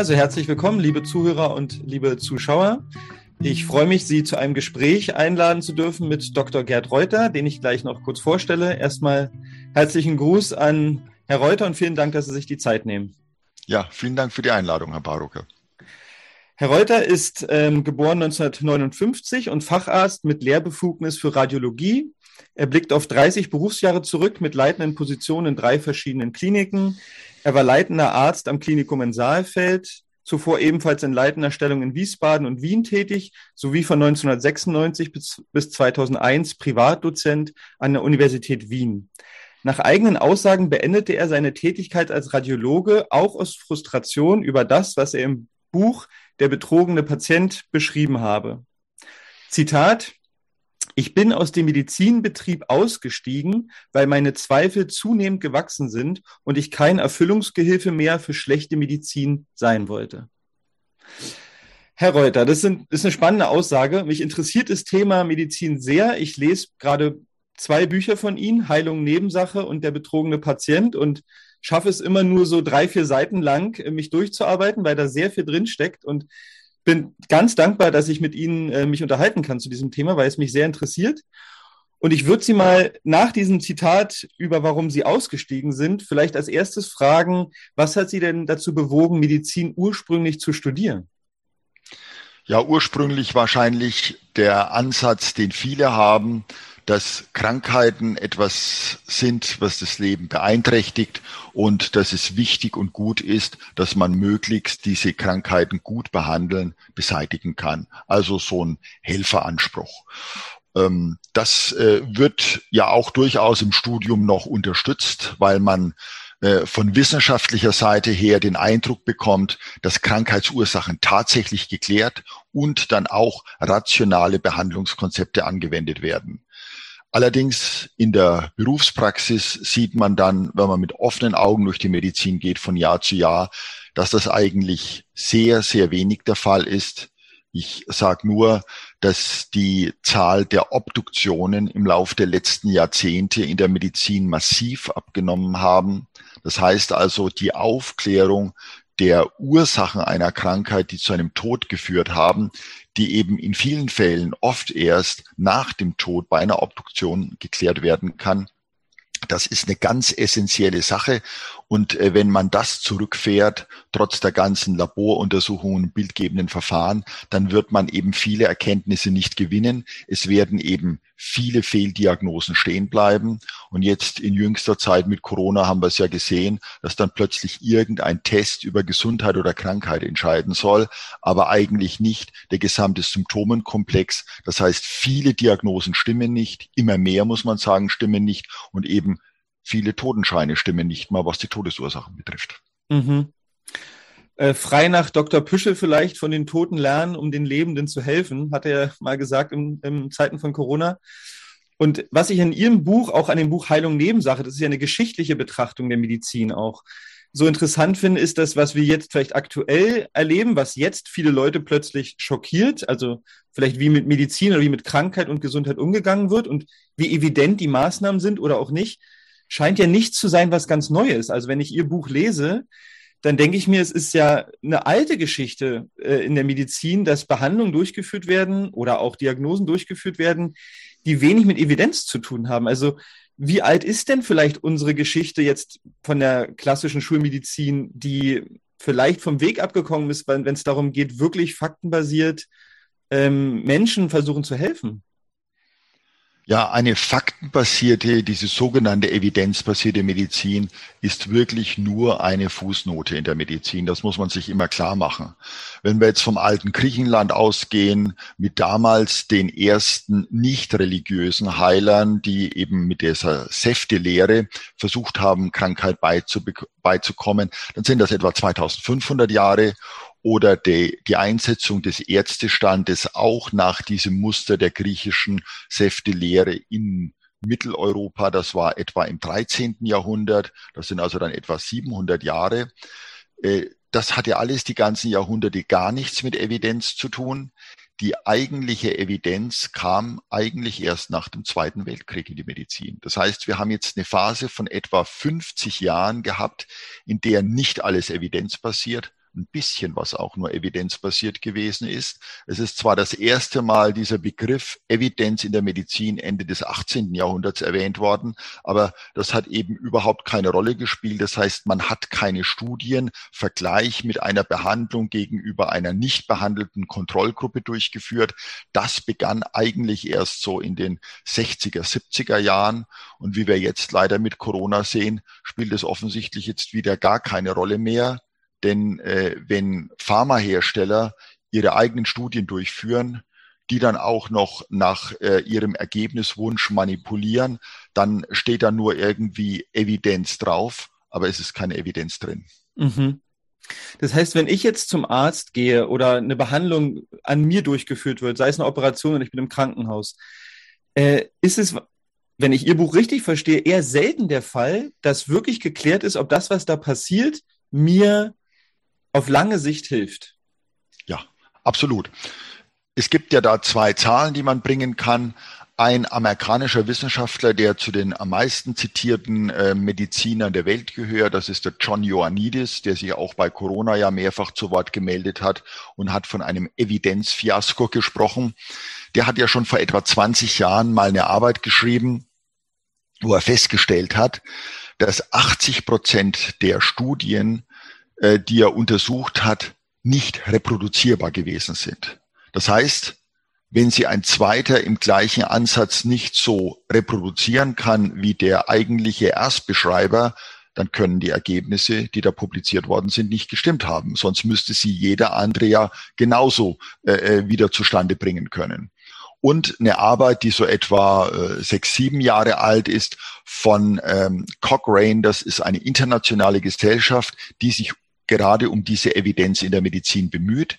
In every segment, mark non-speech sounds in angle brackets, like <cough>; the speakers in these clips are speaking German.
Also herzlich willkommen, liebe Zuhörer und liebe Zuschauer. Ich freue mich, Sie zu einem Gespräch einladen zu dürfen mit Dr. Gerd Reuter, den ich gleich noch kurz vorstelle. Erstmal herzlichen Gruß an Herr Reuter und vielen Dank, dass Sie sich die Zeit nehmen. Ja, vielen Dank für die Einladung, Herr Barucker. Herr Reuter ist ähm, geboren 1959 und Facharzt mit Lehrbefugnis für Radiologie. Er blickt auf 30 Berufsjahre zurück mit leitenden Positionen in drei verschiedenen Kliniken. Er war leitender Arzt am Klinikum in Saalfeld, zuvor ebenfalls in leitender Stellung in Wiesbaden und Wien tätig, sowie von 1996 bis, bis 2001 Privatdozent an der Universität Wien. Nach eigenen Aussagen beendete er seine Tätigkeit als Radiologe auch aus Frustration über das, was er im Buch Der betrogene Patient beschrieben habe. Zitat, ich bin aus dem Medizinbetrieb ausgestiegen, weil meine Zweifel zunehmend gewachsen sind und ich kein Erfüllungsgehilfe mehr für schlechte Medizin sein wollte. Herr Reuter, das, ist eine spannende Aussage. Mich interessiert das Thema Medizin sehr. Ich lese gerade zwei Bücher von Ihnen, Heilung Nebensache und der betrogene Patient und schaffe es immer nur so drei, vier Seiten lang, mich durchzuarbeiten, weil da sehr viel drin steckt und bin ganz dankbar, dass ich mit Ihnen äh, mich unterhalten kann zu diesem Thema, weil es mich sehr interessiert. Und ich würde Sie mal nach diesem Zitat über warum Sie ausgestiegen sind, vielleicht als erstes fragen, was hat Sie denn dazu bewogen, Medizin ursprünglich zu studieren? Ja, ursprünglich wahrscheinlich der Ansatz, den viele haben, dass Krankheiten etwas sind, was das Leben beeinträchtigt und dass es wichtig und gut ist, dass man möglichst diese Krankheiten gut behandeln, beseitigen kann. Also so ein Helferanspruch. Ähm, das äh, wird ja auch durchaus im Studium noch unterstützt, weil man äh, von wissenschaftlicher Seite her den Eindruck bekommt, dass Krankheitsursachen tatsächlich geklärt und dann auch rationale Behandlungskonzepte angewendet werden. Allerdings in der Berufspraxis sieht man dann, wenn man mit offenen Augen durch die Medizin geht von Jahr zu Jahr, dass das eigentlich sehr, sehr wenig der Fall ist. Ich sage nur, dass die Zahl der Obduktionen im Laufe der letzten Jahrzehnte in der Medizin massiv abgenommen haben. Das heißt also, die Aufklärung der Ursachen einer Krankheit, die zu einem Tod geführt haben, die eben in vielen Fällen oft erst nach dem Tod bei einer Obduktion geklärt werden kann. Das ist eine ganz essentielle Sache. Und äh, wenn man das zurückfährt, trotz der ganzen Laboruntersuchungen, bildgebenden Verfahren, dann wird man eben viele Erkenntnisse nicht gewinnen. Es werden eben viele Fehldiagnosen stehen bleiben. Und jetzt in jüngster Zeit mit Corona haben wir es ja gesehen, dass dann plötzlich irgendein Test über Gesundheit oder Krankheit entscheiden soll, aber eigentlich nicht der gesamte Symptomenkomplex. Das heißt, viele Diagnosen stimmen nicht, immer mehr muss man sagen, stimmen nicht und eben viele Totenscheine stimmen nicht mal, was die Todesursachen betrifft. Mhm. Äh, frei nach Dr. Püschel vielleicht von den Toten lernen, um den Lebenden zu helfen, hat er mal gesagt in, in Zeiten von Corona. Und was ich in Ihrem Buch, auch an dem Buch Heilung Nebensache, das ist ja eine geschichtliche Betrachtung der Medizin auch, so interessant finde, ist das, was wir jetzt vielleicht aktuell erleben, was jetzt viele Leute plötzlich schockiert, also vielleicht wie mit Medizin oder wie mit Krankheit und Gesundheit umgegangen wird und wie evident die Maßnahmen sind oder auch nicht, scheint ja nichts zu sein, was ganz neu ist. Also wenn ich Ihr Buch lese, dann denke ich mir, es ist ja eine alte Geschichte äh, in der Medizin, dass Behandlungen durchgeführt werden oder auch Diagnosen durchgeführt werden, die wenig mit Evidenz zu tun haben. Also wie alt ist denn vielleicht unsere Geschichte jetzt von der klassischen Schulmedizin, die vielleicht vom Weg abgekommen ist, wenn es darum geht, wirklich faktenbasiert ähm, Menschen versuchen zu helfen? Ja, eine faktenbasierte, diese sogenannte evidenzbasierte Medizin ist wirklich nur eine Fußnote in der Medizin. Das muss man sich immer klar machen. Wenn wir jetzt vom alten Griechenland ausgehen, mit damals den ersten nicht religiösen Heilern, die eben mit dieser Säftelehre versucht haben, Krankheit beizukommen, dann sind das etwa 2500 Jahre oder die, die Einsetzung des Ärztestandes auch nach diesem Muster der griechischen Säftelehre in Mitteleuropa, das war etwa im 13. Jahrhundert, das sind also dann etwa 700 Jahre. Äh, das hatte alles die ganzen Jahrhunderte gar nichts mit Evidenz zu tun. Die eigentliche Evidenz kam eigentlich erst nach dem Zweiten Weltkrieg in die Medizin. Das heißt, wir haben jetzt eine Phase von etwa 50 Jahren gehabt, in der nicht alles evidenzbasiert ein bisschen was auch nur evidenzbasiert gewesen ist. Es ist zwar das erste Mal dieser Begriff Evidenz in der Medizin Ende des 18. Jahrhunderts erwähnt worden, aber das hat eben überhaupt keine Rolle gespielt. Das heißt, man hat keine Studien Vergleich mit einer Behandlung gegenüber einer nicht behandelten Kontrollgruppe durchgeführt. Das begann eigentlich erst so in den 60er, 70er Jahren. Und wie wir jetzt leider mit Corona sehen, spielt es offensichtlich jetzt wieder gar keine Rolle mehr. Denn äh, wenn Pharmahersteller ihre eigenen Studien durchführen, die dann auch noch nach äh, ihrem Ergebniswunsch manipulieren, dann steht da nur irgendwie Evidenz drauf, aber es ist keine Evidenz drin. Mhm. Das heißt, wenn ich jetzt zum Arzt gehe oder eine Behandlung an mir durchgeführt wird, sei es eine Operation und ich bin im Krankenhaus, äh, ist es, wenn ich Ihr Buch richtig verstehe, eher selten der Fall, dass wirklich geklärt ist, ob das, was da passiert, mir auf lange Sicht hilft. Ja, absolut. Es gibt ja da zwei Zahlen, die man bringen kann. Ein amerikanischer Wissenschaftler, der zu den am meisten zitierten äh, Medizinern der Welt gehört, das ist der John Ioannidis, der sich auch bei Corona ja mehrfach zu Wort gemeldet hat und hat von einem Evidenzfiasko gesprochen. Der hat ja schon vor etwa 20 Jahren mal eine Arbeit geschrieben, wo er festgestellt hat, dass 80 Prozent der Studien äh, die er untersucht hat, nicht reproduzierbar gewesen sind. Das heißt, wenn sie ein zweiter im gleichen Ansatz nicht so reproduzieren kann wie der eigentliche Erstbeschreiber, dann können die Ergebnisse, die da publiziert worden sind, nicht gestimmt haben. Sonst müsste sie jeder andere ja genauso äh, äh wieder zustande bringen können. Und eine Arbeit, die so etwa äh, sechs, sieben Jahre alt ist, von ähm, Cochrane, das ist eine internationale Gesellschaft, die sich gerade um diese Evidenz in der Medizin bemüht,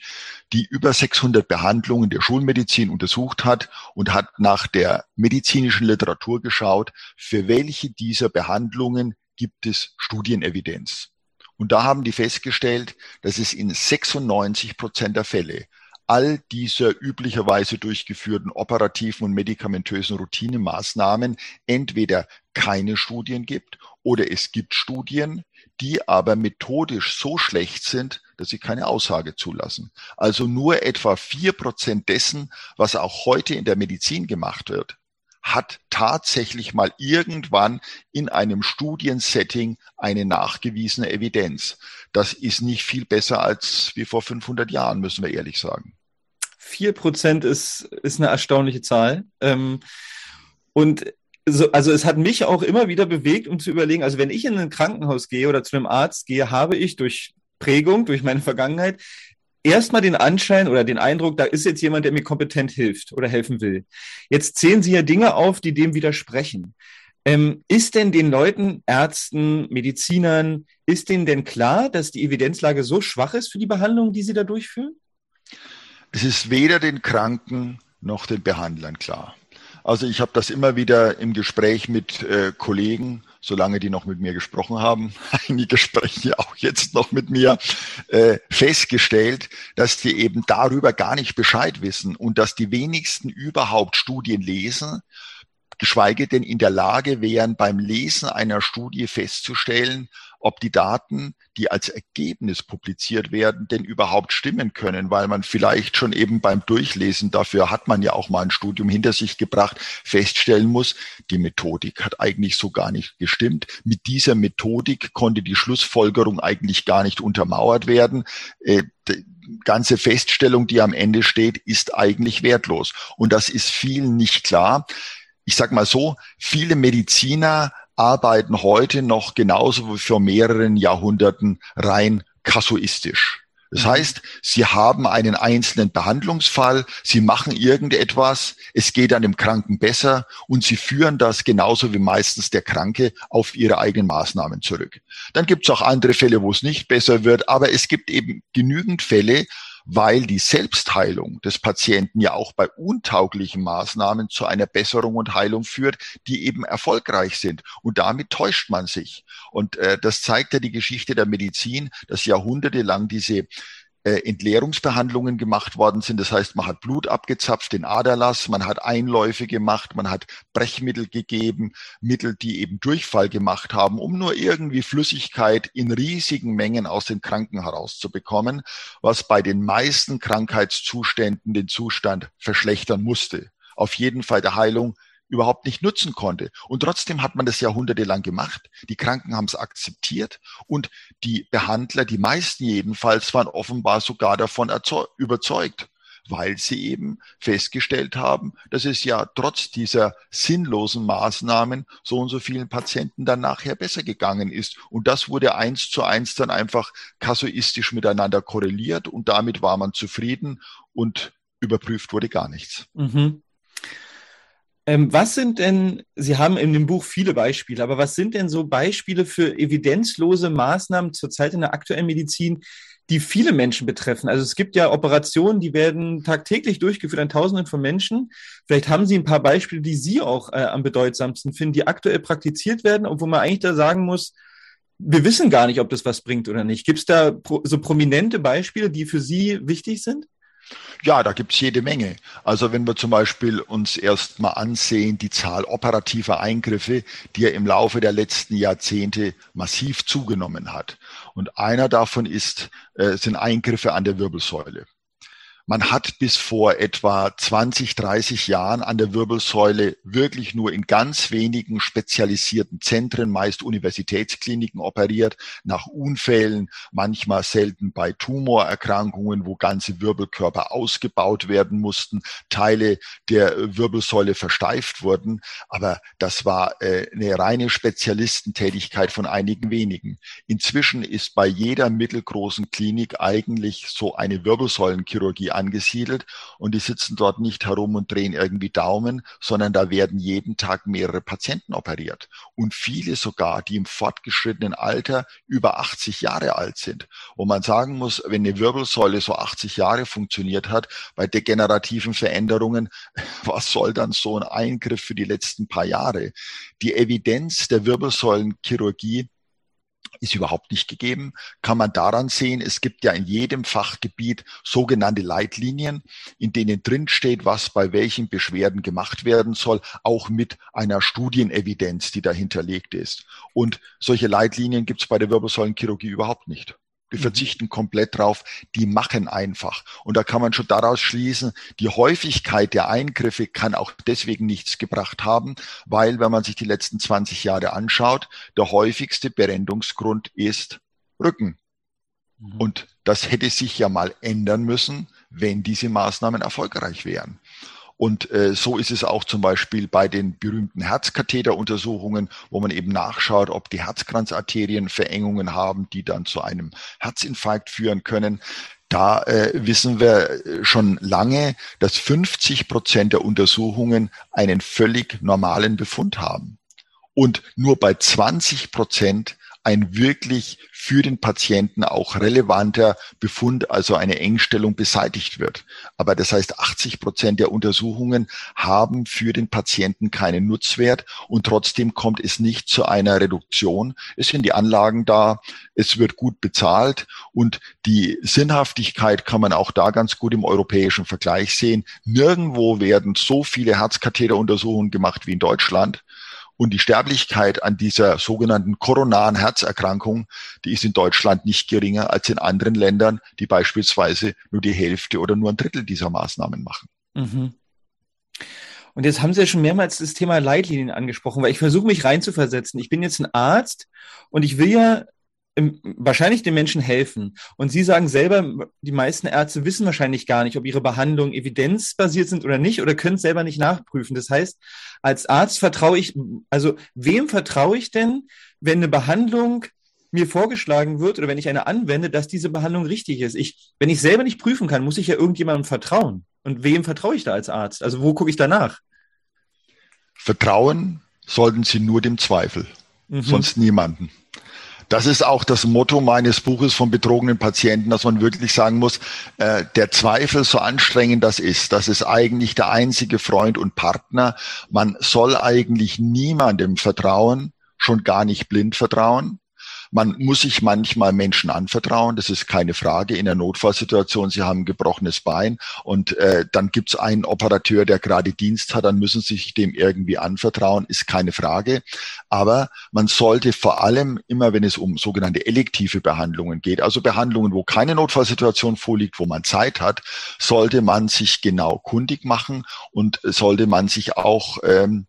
die über 600 Behandlungen der Schulmedizin untersucht hat und hat nach der medizinischen Literatur geschaut, für welche dieser Behandlungen gibt es Studienevidenz. Und da haben die festgestellt, dass es in 96 Prozent der Fälle all dieser üblicherweise durchgeführten operativen und medikamentösen Routinemaßnahmen entweder keine Studien gibt oder es gibt Studien, die aber methodisch so schlecht sind, dass sie keine Aussage zulassen. Also nur etwa vier Prozent dessen, was auch heute in der Medizin gemacht wird, hat tatsächlich mal irgendwann in einem Studiensetting eine nachgewiesene Evidenz. Das ist nicht viel besser als wie vor 500 Jahren, müssen wir ehrlich sagen. Vier Prozent ist, ist eine erstaunliche Zahl. Ähm, und so, also es hat mich auch immer wieder bewegt, um zu überlegen, also wenn ich in ein Krankenhaus gehe oder zu einem Arzt gehe, habe ich durch Prägung, durch meine Vergangenheit, erstmal den Anschein oder den Eindruck, da ist jetzt jemand, der mir kompetent hilft oder helfen will. Jetzt zählen Sie ja Dinge auf, die dem widersprechen. Ähm, ist denn den Leuten, Ärzten, Medizinern, ist denen denn klar, dass die Evidenzlage so schwach ist für die Behandlung, die sie da durchführen? Es ist weder den Kranken noch den Behandlern klar. Also ich habe das immer wieder im Gespräch mit äh, Kollegen, solange die noch mit mir gesprochen haben, <laughs> einige sprechen ja auch jetzt noch mit mir, äh, festgestellt, dass die eben darüber gar nicht Bescheid wissen und dass die wenigsten überhaupt Studien lesen, geschweige denn in der Lage wären, beim Lesen einer Studie festzustellen, ob die Daten, die als Ergebnis publiziert werden, denn überhaupt stimmen können, weil man vielleicht schon eben beim Durchlesen, dafür hat man ja auch mal ein Studium hinter sich gebracht, feststellen muss, die Methodik hat eigentlich so gar nicht gestimmt. Mit dieser Methodik konnte die Schlussfolgerung eigentlich gar nicht untermauert werden. Äh, die ganze Feststellung, die am Ende steht, ist eigentlich wertlos. Und das ist vielen nicht klar. Ich sage mal so, viele Mediziner arbeiten heute noch genauso wie vor mehreren Jahrhunderten rein kasuistisch. Das mhm. heißt, sie haben einen einzelnen Behandlungsfall, sie machen irgendetwas, es geht an dem Kranken besser und sie führen das genauso wie meistens der Kranke auf ihre eigenen Maßnahmen zurück. Dann gibt es auch andere Fälle, wo es nicht besser wird, aber es gibt eben genügend Fälle, weil die Selbstheilung des Patienten ja auch bei untauglichen Maßnahmen zu einer Besserung und Heilung führt, die eben erfolgreich sind. Und damit täuscht man sich. Und äh, das zeigt ja die Geschichte der Medizin, dass jahrhundertelang diese äh, Entleerungsbehandlungen gemacht worden sind. Das heißt, man hat Blut abgezapft, den Aderlass, man hat Einläufe gemacht, man hat Brechmittel gegeben, Mittel, die eben Durchfall gemacht haben, um nur irgendwie Flüssigkeit in riesigen Mengen aus den Kranken herauszubekommen, was bei den meisten Krankheitszuständen den Zustand verschlechtern musste. Auf jeden Fall der Heilung überhaupt nicht nutzen konnte. Und trotzdem hat man das jahrhundertelang gemacht. Die Kranken haben es akzeptiert und die Behandler, die meisten jedenfalls, waren offenbar sogar davon überzeugt, weil sie eben festgestellt haben, dass es ja trotz dieser sinnlosen Maßnahmen so und so vielen Patienten dann nachher besser gegangen ist. Und das wurde eins zu eins dann einfach kasuistisch miteinander korreliert und damit war man zufrieden und überprüft wurde gar nichts. Mhm. Ähm, was sind denn, Sie haben in dem Buch viele Beispiele, aber was sind denn so Beispiele für evidenzlose Maßnahmen zurzeit in der aktuellen Medizin, die viele Menschen betreffen? Also es gibt ja Operationen, die werden tagtäglich durchgeführt an Tausenden von Menschen. Vielleicht haben Sie ein paar Beispiele, die Sie auch äh, am bedeutsamsten finden, die aktuell praktiziert werden, obwohl man eigentlich da sagen muss, wir wissen gar nicht, ob das was bringt oder nicht. Gibt es da pro, so prominente Beispiele, die für Sie wichtig sind? Ja, da gibt's jede Menge. Also wenn wir zum Beispiel uns erst mal ansehen, die Zahl operativer Eingriffe, die ja im Laufe der letzten Jahrzehnte massiv zugenommen hat. Und einer davon ist, äh, sind Eingriffe an der Wirbelsäule. Man hat bis vor etwa 20, 30 Jahren an der Wirbelsäule wirklich nur in ganz wenigen spezialisierten Zentren, meist Universitätskliniken operiert, nach Unfällen, manchmal selten bei Tumorerkrankungen, wo ganze Wirbelkörper ausgebaut werden mussten, Teile der Wirbelsäule versteift wurden. Aber das war äh, eine reine Spezialistentätigkeit von einigen wenigen. Inzwischen ist bei jeder mittelgroßen Klinik eigentlich so eine Wirbelsäulenchirurgie angesiedelt und die sitzen dort nicht herum und drehen irgendwie Daumen, sondern da werden jeden Tag mehrere Patienten operiert und viele sogar, die im fortgeschrittenen Alter über 80 Jahre alt sind. Wo man sagen muss, wenn eine Wirbelsäule so 80 Jahre funktioniert hat, bei degenerativen Veränderungen, <laughs> was soll dann so ein Eingriff für die letzten paar Jahre? Die Evidenz der Wirbelsäulenchirurgie ist überhaupt nicht gegeben. Kann man daran sehen, es gibt ja in jedem Fachgebiet sogenannte Leitlinien, in denen drin steht, was bei welchen Beschwerden gemacht werden soll, auch mit einer Studienevidenz, die dahinterlegt ist. Und solche Leitlinien gibt es bei der Wirbelsäulenchirurgie überhaupt nicht. Die mhm. verzichten komplett drauf, die machen einfach. Und da kann man schon daraus schließen, die Häufigkeit der Eingriffe kann auch deswegen nichts gebracht haben, weil wenn man sich die letzten 20 Jahre anschaut, der häufigste Berendungsgrund ist Rücken. Mhm. Und das hätte sich ja mal ändern müssen, wenn diese Maßnahmen erfolgreich wären. Und äh, so ist es auch zum Beispiel bei den berühmten Herzkatheteruntersuchungen, wo man eben nachschaut, ob die Herzkranzarterien Verengungen haben, die dann zu einem Herzinfarkt führen können. Da äh, wissen wir äh, schon lange, dass 50 Prozent der Untersuchungen einen völlig normalen Befund haben. Und nur bei 20 Prozent ein wirklich für den Patienten auch relevanter Befund, also eine Engstellung beseitigt wird. Aber das heißt, 80 Prozent der Untersuchungen haben für den Patienten keinen Nutzwert und trotzdem kommt es nicht zu einer Reduktion. Es sind die Anlagen da, es wird gut bezahlt und die Sinnhaftigkeit kann man auch da ganz gut im europäischen Vergleich sehen. Nirgendwo werden so viele Herzkatheteruntersuchungen gemacht wie in Deutschland. Und die Sterblichkeit an dieser sogenannten koronaren Herzerkrankung, die ist in Deutschland nicht geringer als in anderen Ländern, die beispielsweise nur die Hälfte oder nur ein Drittel dieser Maßnahmen machen. Mhm. Und jetzt haben Sie ja schon mehrmals das Thema Leitlinien angesprochen, weil ich versuche mich reinzuversetzen. Ich bin jetzt ein Arzt und ich will ja wahrscheinlich den Menschen helfen. Und Sie sagen selber, die meisten Ärzte wissen wahrscheinlich gar nicht, ob ihre Behandlungen evidenzbasiert sind oder nicht oder können es selber nicht nachprüfen. Das heißt, als Arzt vertraue ich, also wem vertraue ich denn, wenn eine Behandlung mir vorgeschlagen wird oder wenn ich eine anwende, dass diese Behandlung richtig ist? Ich, wenn ich selber nicht prüfen kann, muss ich ja irgendjemandem vertrauen. Und wem vertraue ich da als Arzt? Also wo gucke ich danach? Vertrauen sollten Sie nur dem Zweifel, mhm. sonst niemanden. Das ist auch das Motto meines Buches von betrogenen Patienten, dass man wirklich sagen muss, äh, der Zweifel, so anstrengend das ist, das ist eigentlich der einzige Freund und Partner. Man soll eigentlich niemandem vertrauen, schon gar nicht blind vertrauen, Man muss sich manchmal Menschen anvertrauen, das ist keine Frage. In der Notfallsituation, Sie haben gebrochenes Bein und äh, dann gibt es einen Operateur, der gerade Dienst hat, dann müssen Sie sich dem irgendwie anvertrauen, ist keine Frage. Aber man sollte vor allem immer, wenn es um sogenannte elektive Behandlungen geht, also Behandlungen, wo keine Notfallsituation vorliegt, wo man Zeit hat, sollte man sich genau kundig machen und sollte man sich auch ähm,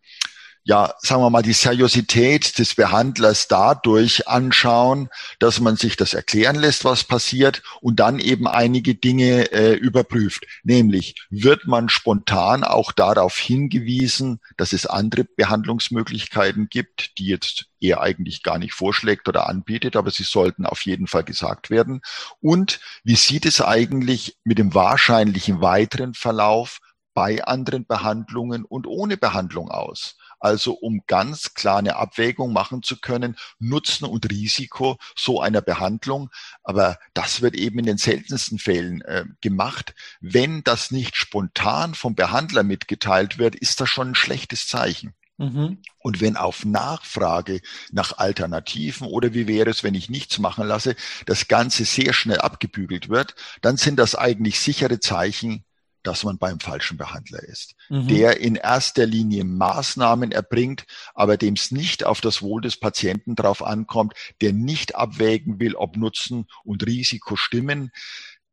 ja, sagen wir mal, die Seriosität des Behandlers dadurch anschauen, dass man sich das erklären lässt, was passiert und dann eben einige Dinge äh, überprüft. Nämlich, wird man spontan auch darauf hingewiesen, dass es andere Behandlungsmöglichkeiten gibt, die jetzt er eigentlich gar nicht vorschlägt oder anbietet, aber sie sollten auf jeden Fall gesagt werden. Und wie sieht es eigentlich mit dem wahrscheinlichen weiteren Verlauf bei anderen Behandlungen und ohne Behandlung aus? Also um ganz klar eine Abwägung machen zu können, Nutzen und Risiko so einer Behandlung. Aber das wird eben in den seltensten Fällen äh, gemacht. Wenn das nicht spontan vom Behandler mitgeteilt wird, ist das schon ein schlechtes Zeichen. Mhm. Und wenn auf Nachfrage nach Alternativen oder wie wäre es, wenn ich nichts machen lasse, das Ganze sehr schnell abgebügelt wird, dann sind das eigentlich sichere Zeichen, dass man beim falschen Behandler ist, mhm. der in erster Linie Maßnahmen erbringt, aber dem es nicht auf das Wohl des Patienten drauf ankommt, der nicht abwägen will, ob Nutzen und Risiko stimmen.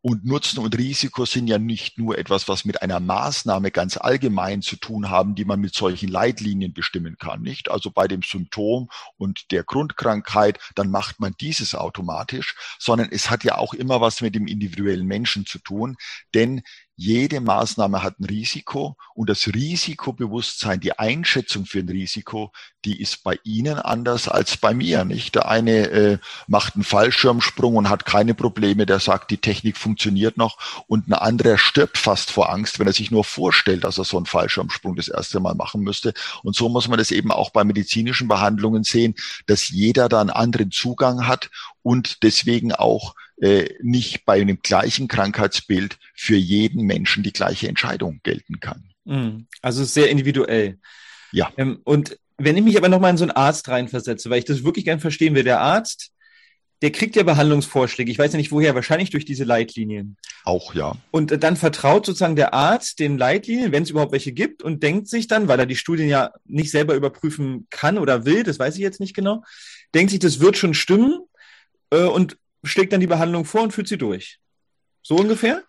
Und Nutzen und Risiko sind ja nicht nur etwas, was mit einer Maßnahme ganz allgemein zu tun haben, die man mit solchen Leitlinien bestimmen kann, nicht? Also bei dem Symptom und der Grundkrankheit, dann macht man dieses automatisch, sondern es hat ja auch immer was mit dem individuellen Menschen zu tun, denn jede Maßnahme hat ein Risiko und das Risikobewusstsein, die Einschätzung für ein Risiko, die ist bei Ihnen anders als bei mir. Nicht der eine äh, macht einen Fallschirmsprung und hat keine Probleme, der sagt, die Technik funktioniert noch und ein anderer stirbt fast vor Angst, wenn er sich nur vorstellt, dass er so einen Fallschirmsprung das erste Mal machen müsste. Und so muss man das eben auch bei medizinischen Behandlungen sehen, dass jeder da einen anderen Zugang hat und deswegen auch äh, nicht bei einem gleichen Krankheitsbild für jeden Menschen die gleiche Entscheidung gelten kann. Mhm. Also sehr individuell. Ja. Ähm, und wenn ich mich aber nochmal in so einen Arzt reinversetze, weil ich das wirklich gern verstehen will, der Arzt, der kriegt ja Behandlungsvorschläge. Ich weiß ja nicht woher, wahrscheinlich durch diese Leitlinien. Auch ja. Und dann vertraut sozusagen der Arzt den Leitlinien, wenn es überhaupt welche gibt, und denkt sich dann, weil er die Studien ja nicht selber überprüfen kann oder will, das weiß ich jetzt nicht genau, denkt sich, das wird schon stimmen äh, und schlägt dann die Behandlung vor und führt sie durch. So ungefähr?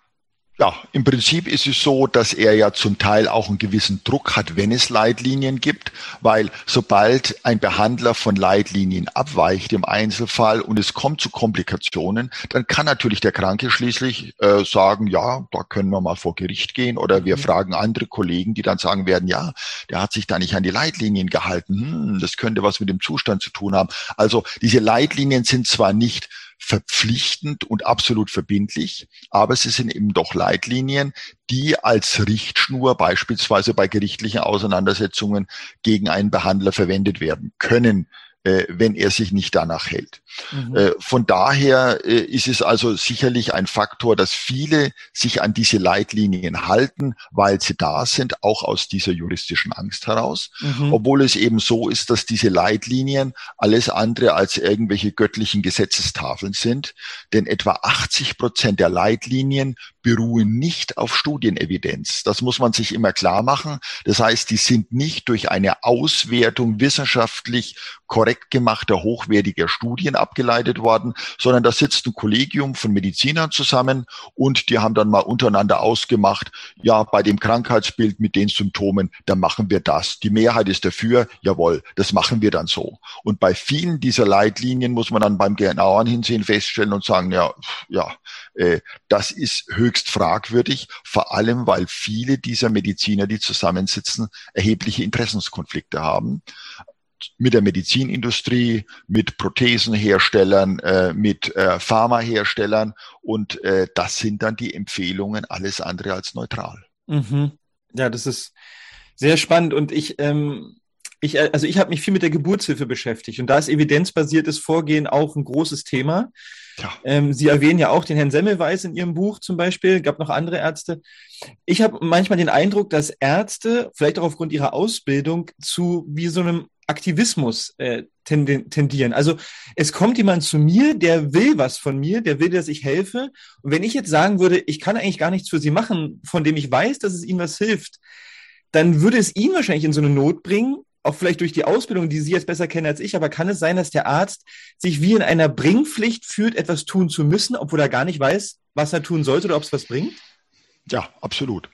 Ja, im Prinzip ist es so, dass er ja zum Teil auch einen gewissen Druck hat, wenn es Leitlinien gibt, weil sobald ein Behandler von Leitlinien abweicht im Einzelfall und es kommt zu Komplikationen, dann kann natürlich der Kranke schließlich äh, sagen, ja, da können wir mal vor Gericht gehen oder wir mhm. fragen andere Kollegen, die dann sagen werden, ja, der hat sich da nicht an die Leitlinien gehalten, hm, das könnte was mit dem Zustand zu tun haben. Also diese Leitlinien sind zwar nicht verpflichtend und absolut verbindlich, aber sie sind eben doch Leitlinien, die als Richtschnur beispielsweise bei gerichtlichen Auseinandersetzungen gegen einen Behandler verwendet werden können äh, wenn er sich nicht danach hält. Mhm. Äh, von daher äh, ist es also sicherlich ein Faktor, dass viele sich an diese Leitlinien halten, weil sie da sind, auch aus dieser juristischen Angst heraus. Mhm. Obwohl es eben so ist, dass diese Leitlinien alles andere als irgendwelche göttlichen Gesetzestafeln sind. Denn etwa 80 Prozent der Leitlinien beruhen nicht auf Studienevidenz. Das muss man sich immer klar machen. Das heißt, die sind nicht durch eine Auswertung wissenschaftlich korrekt gemachter, hochwertiger Studien abgeleitet worden, sondern da sitzt ein Kollegium von Medizinern zusammen und die haben dann mal untereinander ausgemacht, ja, bei dem Krankheitsbild mit den Symptomen, da machen wir das. Die Mehrheit ist dafür, jawohl, das machen wir dann so. Und bei vielen dieser Leitlinien muss man dann beim genaueren Hinsehen feststellen und sagen, ja, ja, äh, das ist höchst fragwürdig, vor allem weil viele dieser Mediziner, die zusammensitzen, erhebliche Interessenskonflikte haben mit der Medizinindustrie, mit Prothesenherstellern, äh, mit äh, Pharmaherstellern und äh, das sind dann die Empfehlungen alles andere als neutral. Mhm. Ja, das ist sehr spannend und ich, ähm, ich also ich habe mich viel mit der Geburtshilfe beschäftigt und da ist evidenzbasiertes Vorgehen auch ein großes Thema. Ja. Ähm, Sie erwähnen ja auch den Herrn Semmelweis in Ihrem Buch zum Beispiel, gab noch andere Ärzte. Ich habe manchmal den Eindruck, dass Ärzte, vielleicht auch aufgrund ihrer Ausbildung, zu wie so einem Aktivismus äh, tendieren. Also es kommt jemand zu mir, der will was von mir, der will, dass ich helfe. Und wenn ich jetzt sagen würde, ich kann eigentlich gar nichts für sie machen, von dem ich weiß, dass es ihnen was hilft, dann würde es ihn wahrscheinlich in so eine Not bringen, auch vielleicht durch die Ausbildung, die Sie jetzt besser kennen als ich, aber kann es sein, dass der Arzt sich wie in einer Bringpflicht fühlt, etwas tun zu müssen, obwohl er gar nicht weiß, was er tun sollte oder ob es was bringt? Ja, absolut.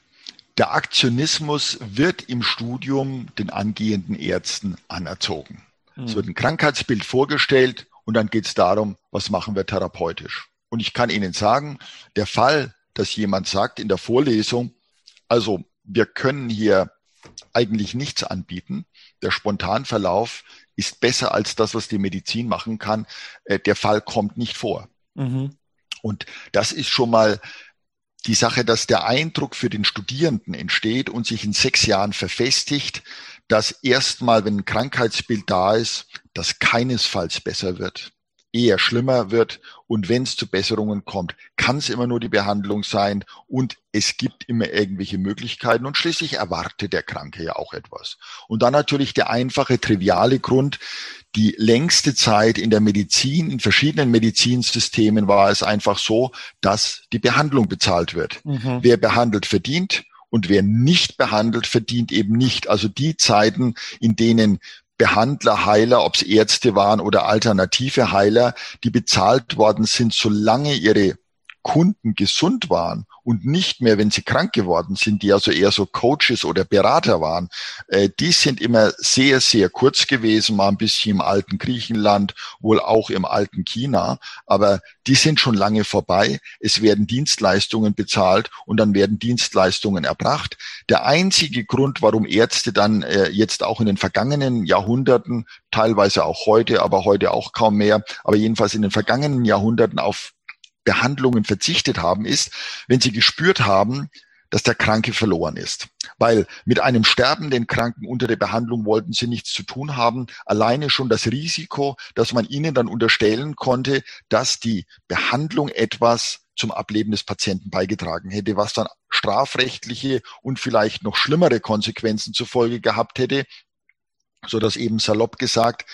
Der Aktionismus wird im Studium den angehenden Ärzten anerzogen. Mhm. Es wird ein Krankheitsbild vorgestellt und dann geht es darum, was machen wir therapeutisch. Und ich kann Ihnen sagen, der Fall, dass jemand sagt in der Vorlesung, also wir können hier eigentlich nichts anbieten. Der Spontanverlauf ist besser als das, was die Medizin machen kann. Äh, der Fall kommt nicht vor. Mhm. Und das ist schon mal die Sache, dass der Eindruck für den Studierenden entsteht und sich in sechs Jahren verfestigt, dass erstmal, wenn ein Krankheitsbild da ist, das keinesfalls besser wird, eher schlimmer wird. Und wenn es zu Besserungen kommt, kann es immer nur die Behandlung sein und es gibt immer irgendwelche Möglichkeiten und schließlich erwartet der Kranke ja auch etwas. Und dann natürlich der einfache, triviale Grund, die längste Zeit in der Medizin, in verschiedenen Medizinsystemen war es einfach so, dass die Behandlung bezahlt wird. Mhm. Wer behandelt, verdient. Und wer nicht behandelt, verdient eben nicht. Also die Zeiten, in denen Behandler, Heiler, ob es Ärzte waren oder alternative Heiler, die bezahlt worden sind, solange ihre Kunden gesund waren und nicht mehr, wenn sie krank geworden sind, die also eher so Coaches oder Berater waren, äh, die sind immer sehr, sehr kurz gewesen, mal ein bisschen im alten Griechenland, wohl auch im alten China, aber die sind schon lange vorbei. Es werden Dienstleistungen bezahlt und dann werden Dienstleistungen erbracht. Der einzige Grund, warum Ärzte dann äh, jetzt auch in den vergangenen Jahrhunderten, teilweise auch heute, aber heute auch kaum mehr, aber jedenfalls in den vergangenen Jahrhunderten auf Behandlungen verzichtet haben, ist, wenn sie gespürt haben, dass der Kranke verloren ist. Weil mit einem sterbenden Kranken unter der Behandlung wollten sie nichts zu tun haben. Alleine schon das Risiko, dass man ihnen dann unterstellen konnte, dass die Behandlung etwas zum Ableben des Patienten beigetragen hätte, was dann strafrechtliche und vielleicht noch schlimmere Konsequenzen zur Folge gehabt hätte, so dass eben salopp gesagt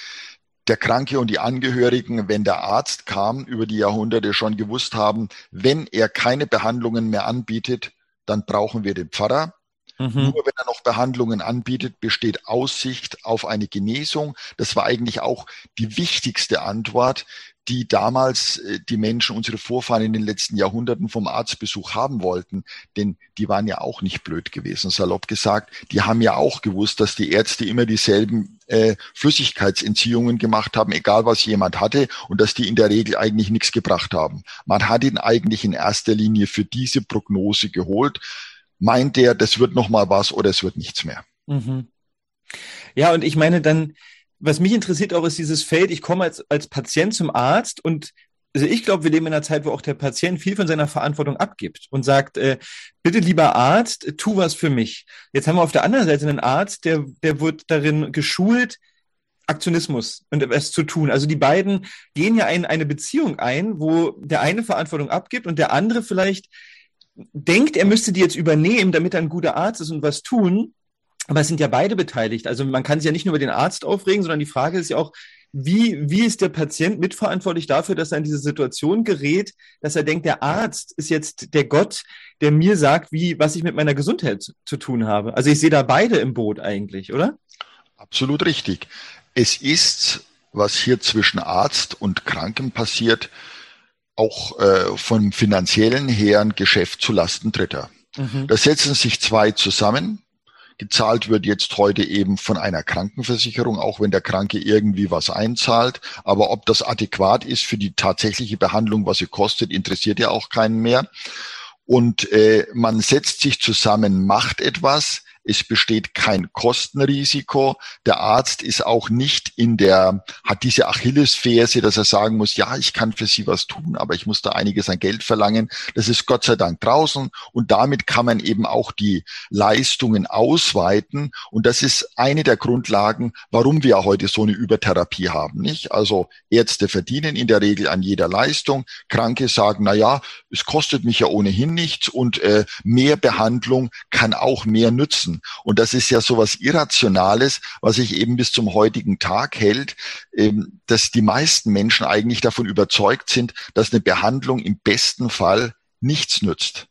der Kranke und die Angehörigen, wenn der Arzt kam, über die Jahrhunderte schon gewusst haben, wenn er keine Behandlungen mehr anbietet, dann brauchen wir den Pfarrer. Mhm. Nur wenn er noch Behandlungen anbietet, besteht Aussicht auf eine Genesung. Das war eigentlich auch die wichtigste Antwort, die damals äh, die Menschen, unsere Vorfahren in den letzten Jahrhunderten vom Arztbesuch haben wollten. Denn die waren ja auch nicht blöd gewesen, salopp gesagt. Die haben ja auch gewusst, dass die Ärzte immer dieselben äh, Flüssigkeitsentziehungen gemacht haben, egal was jemand hatte, und dass die in der Regel eigentlich nichts gebracht haben. Man hat ihn eigentlich in erster Linie für diese Prognose geholt. Meint er, das wird noch mal was oder es wird nichts mehr. Mhm. Ja, und ich meine dann, was mich interessiert auch ist dieses Feld, ich komme als, als Patient zum Arzt und also ich glaube, wir leben in einer Zeit, wo auch der Patient viel von seiner Verantwortung abgibt und sagt, äh, bitte lieber Arzt, tu was für mich. Jetzt haben wir auf der anderen Seite einen Arzt, der, der wird darin geschult, Aktionismus und etwas zu tun. Also die beiden gehen ja in eine Beziehung ein, wo der eine Verantwortung abgibt und der andere vielleicht denkt, er müsste die jetzt übernehmen, damit er ein guter Arzt ist und was tun. Aber es sind ja beide beteiligt. Also man kann sich ja nicht nur über den Arzt aufregen, sondern die Frage ist ja auch, wie, wie ist der Patient mitverantwortlich dafür, dass er in diese Situation gerät, dass er denkt, der Arzt ist jetzt der Gott, der mir sagt, wie, was ich mit meiner Gesundheit zu, tun habe. Also ich sehe da beide im Boot eigentlich, oder? Absolut richtig. Es ist, was hier zwischen Arzt und Kranken passiert, auch äh, vom finanziellen her ein Geschäft zu Lasten Dritter. Mhm. Da setzen sich zwei zusammen, Gezahlt wird jetzt heute eben von einer Krankenversicherung, auch wenn der Kranke irgendwie was einzahlt. Aber ob das adäquat ist für die tatsächliche Behandlung, was sie kostet, interessiert ja auch keinen mehr. Und äh, man setzt sich zusammen, macht etwas, es besteht kein Kostenrisiko. Der Arzt ist auch nicht in der, hat diese Achillesferse, dass er sagen muss, ja, ich kann für Sie was tun, aber ich muss da einiges an Geld verlangen. Das ist Gott sei Dank draußen und damit kann man eben auch die Leistungen ausweiten. Und das ist eine der Grundlagen, warum wir heute so eine Übertherapie haben, nicht? Also Ärzte verdienen in der Regel an jeder Leistung. Kranke sagen, na ja, es kostet mich ja ohnehin nichts und äh, mehr Behandlung kann auch mehr nützen nutzen. Und das ist ja sowas Irrationales, was sich eben bis zum heutigen Tag hält, ähm, dass die meisten Menschen eigentlich davon überzeugt sind, dass eine Behandlung im besten Fall nichts nützt.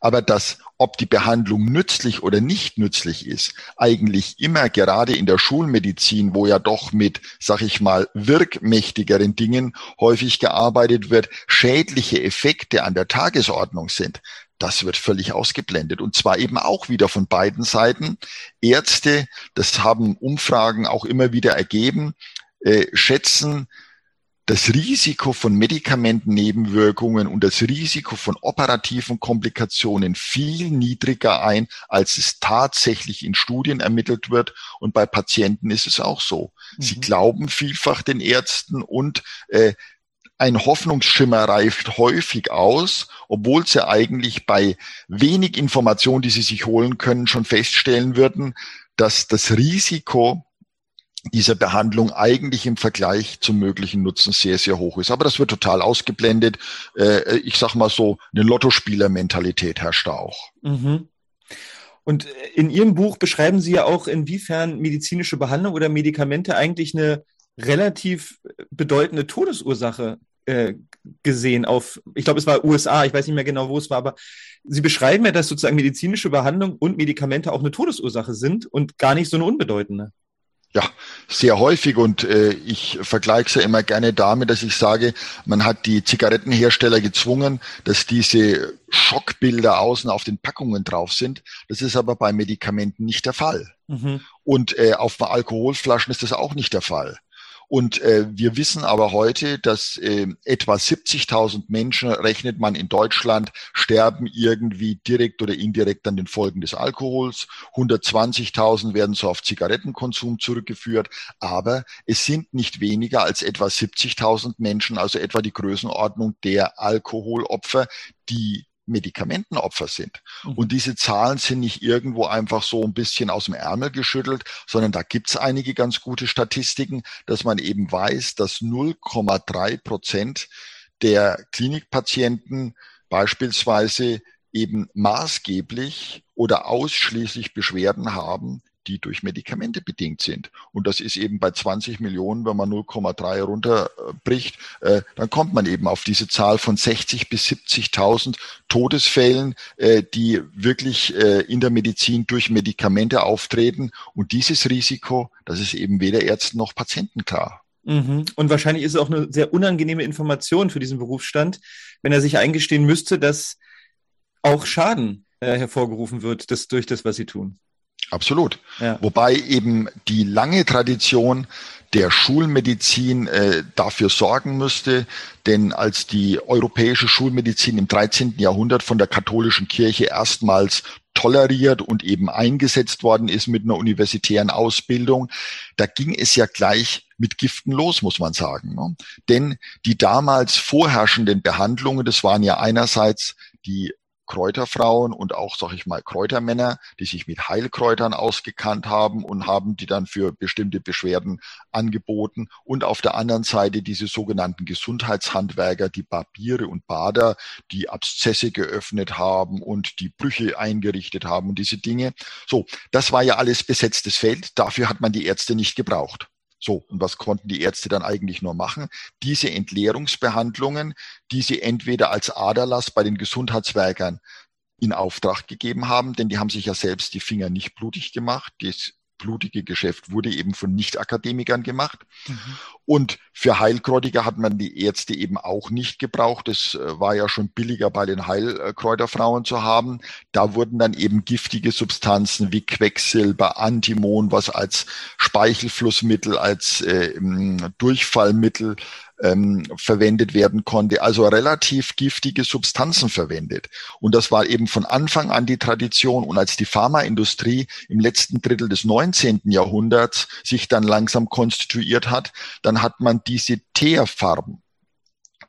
Aber dass, ob die Behandlung nützlich oder nicht nützlich ist, eigentlich immer gerade in der Schulmedizin, wo ja doch mit, sag ich mal, wirkmächtigeren Dingen häufig gearbeitet wird, schädliche Effekte an der Tagesordnung sind. Das wird völlig ausgeblendet. Und zwar eben auch wieder von beiden Seiten. Ärzte, das haben Umfragen auch immer wieder ergeben, äh, schätzen das Risiko von Medikamentennebenwirkungen und das Risiko von operativen Komplikationen viel niedriger ein, als es tatsächlich in Studien ermittelt wird. Und bei Patienten ist es auch so. Mhm. Sie glauben vielfach den Ärzten und äh, ein Hoffnungsschimmer reift häufig aus, obwohl sie eigentlich bei wenig Information, die sie sich holen können, schon feststellen würden, dass das Risiko dieser Behandlung eigentlich im Vergleich zum möglichen Nutzen sehr, sehr hoch ist. Aber das wird total ausgeblendet. Äh, ich sag mal so, eine Lottospieler-Mentalität herrscht da auch. Mhm. Und in Ihrem Buch beschreiben Sie ja auch, inwiefern medizinische Behandlung oder Medikamente eigentlich eine relativ bedeutende Todesursache äh, gesehen auf, ich glaube, es war USA, ich weiß nicht mehr genau, wo es war, aber Sie beschreiben ja, dass sozusagen medizinische Behandlung und Medikamente auch eine Todesursache sind und gar nicht so eine unbedeutende. Ja, sehr häufig und äh, ich vergleiche es ja immer gerne damit, dass ich sage, man hat die Zigarettenhersteller gezwungen, dass diese Schockbilder außen auf den Packungen drauf sind. Das ist aber bei Medikamenten nicht der Fall. Mhm. Und äh, auf Alkoholflaschen ist das auch nicht der Fall. Und äh, wir wissen aber heute, dass äh, etwa 70.000 Menschen, rechnet man in Deutschland, sterben irgendwie direkt oder indirekt an den Folgen des Alkohols. 120.000 werden so auf Zigarettenkonsum zurückgeführt. Aber es sind nicht weniger als etwa 70.000 Menschen, also etwa die Größenordnung der Alkoholopfer, die Medikamentenopfer sind. Mhm. Und diese Zahlen sind nicht irgendwo einfach so ein bisschen aus dem Ärmel geschüttelt, sondern da gibt's einige ganz gute Statistiken, dass man eben weiß, dass 0,3 Prozent der Klinikpatienten beispielsweise eben maßgeblich oder ausschließlich Beschwerden haben, die durch Medikamente bedingt sind. Und das ist eben bei 20 Millionen, wenn man 0,3 runterbricht, äh, dann kommt man eben auf diese Zahl von 60 bis 70.000 Todesfällen, äh, die wirklich äh, in der Medizin durch Medikamente auftreten. Und dieses Risiko, das ist eben weder Ärzten noch Patienten klar. Mhm. Und wahrscheinlich ist es auch eine sehr unangenehme Information für diesen Berufsstand, wenn er sich eingestehen müsste, dass auch Schaden äh, hervorgerufen wird das, durch das, was sie tun. Absolut. Ja. Wobei eben die lange Tradition der Schulmedizin äh, dafür sorgen müsste, denn als die europäische Schulmedizin im 13. Jahrhundert von der katholischen Kirche erstmals toleriert und eben eingesetzt worden ist mit einer universitären Ausbildung, da ging es ja gleich mit Giften los, muss man sagen. Ne? Denn die damals vorherrschenden Behandlungen, das waren ja einerseits die Kräuterfrauen und auch, sag ich mal, Kräutermänner, die sich mit Heilkräutern ausgekannt haben und haben die dann für bestimmte Beschwerden angeboten. Und auf der anderen Seite diese sogenannten Gesundheitshandwerker, die Barbiere und Bader, die Abszesse geöffnet haben und die Brüche eingerichtet haben und diese Dinge. So, das war ja alles besetztes Feld. Dafür hat man die Ärzte nicht gebraucht. So, und was konnten die Ärzte dann eigentlich nur machen? Diese Entleerungsbehandlungen, die sie entweder als Aderlass bei den Gesundheitswerkern in Auftrag gegeben haben, denn die haben sich ja selbst die Finger nicht blutig gemacht. Das blutige Geschäft wurde eben von Nicht-Akademikern gemacht. Mhm. Und für Heilkräutiger hat man die Ärzte eben auch nicht gebraucht. Es äh, war ja schon billiger bei den Heilkräuterfrauen zu haben. Da wurden dann eben giftige Substanzen wie Quecksilber, Antimon, was als Speichelflussmittel, als äh, Durchfallmittel ähm, verwendet werden konnte, also relativ giftige Substanzen verwendet. Und das war eben von Anfang an die Tradition. Und als die Pharmaindustrie im letzten Drittel des 19. Jahrhunderts sich dann langsam konstituiert hat, dann hat man diese Teerfarben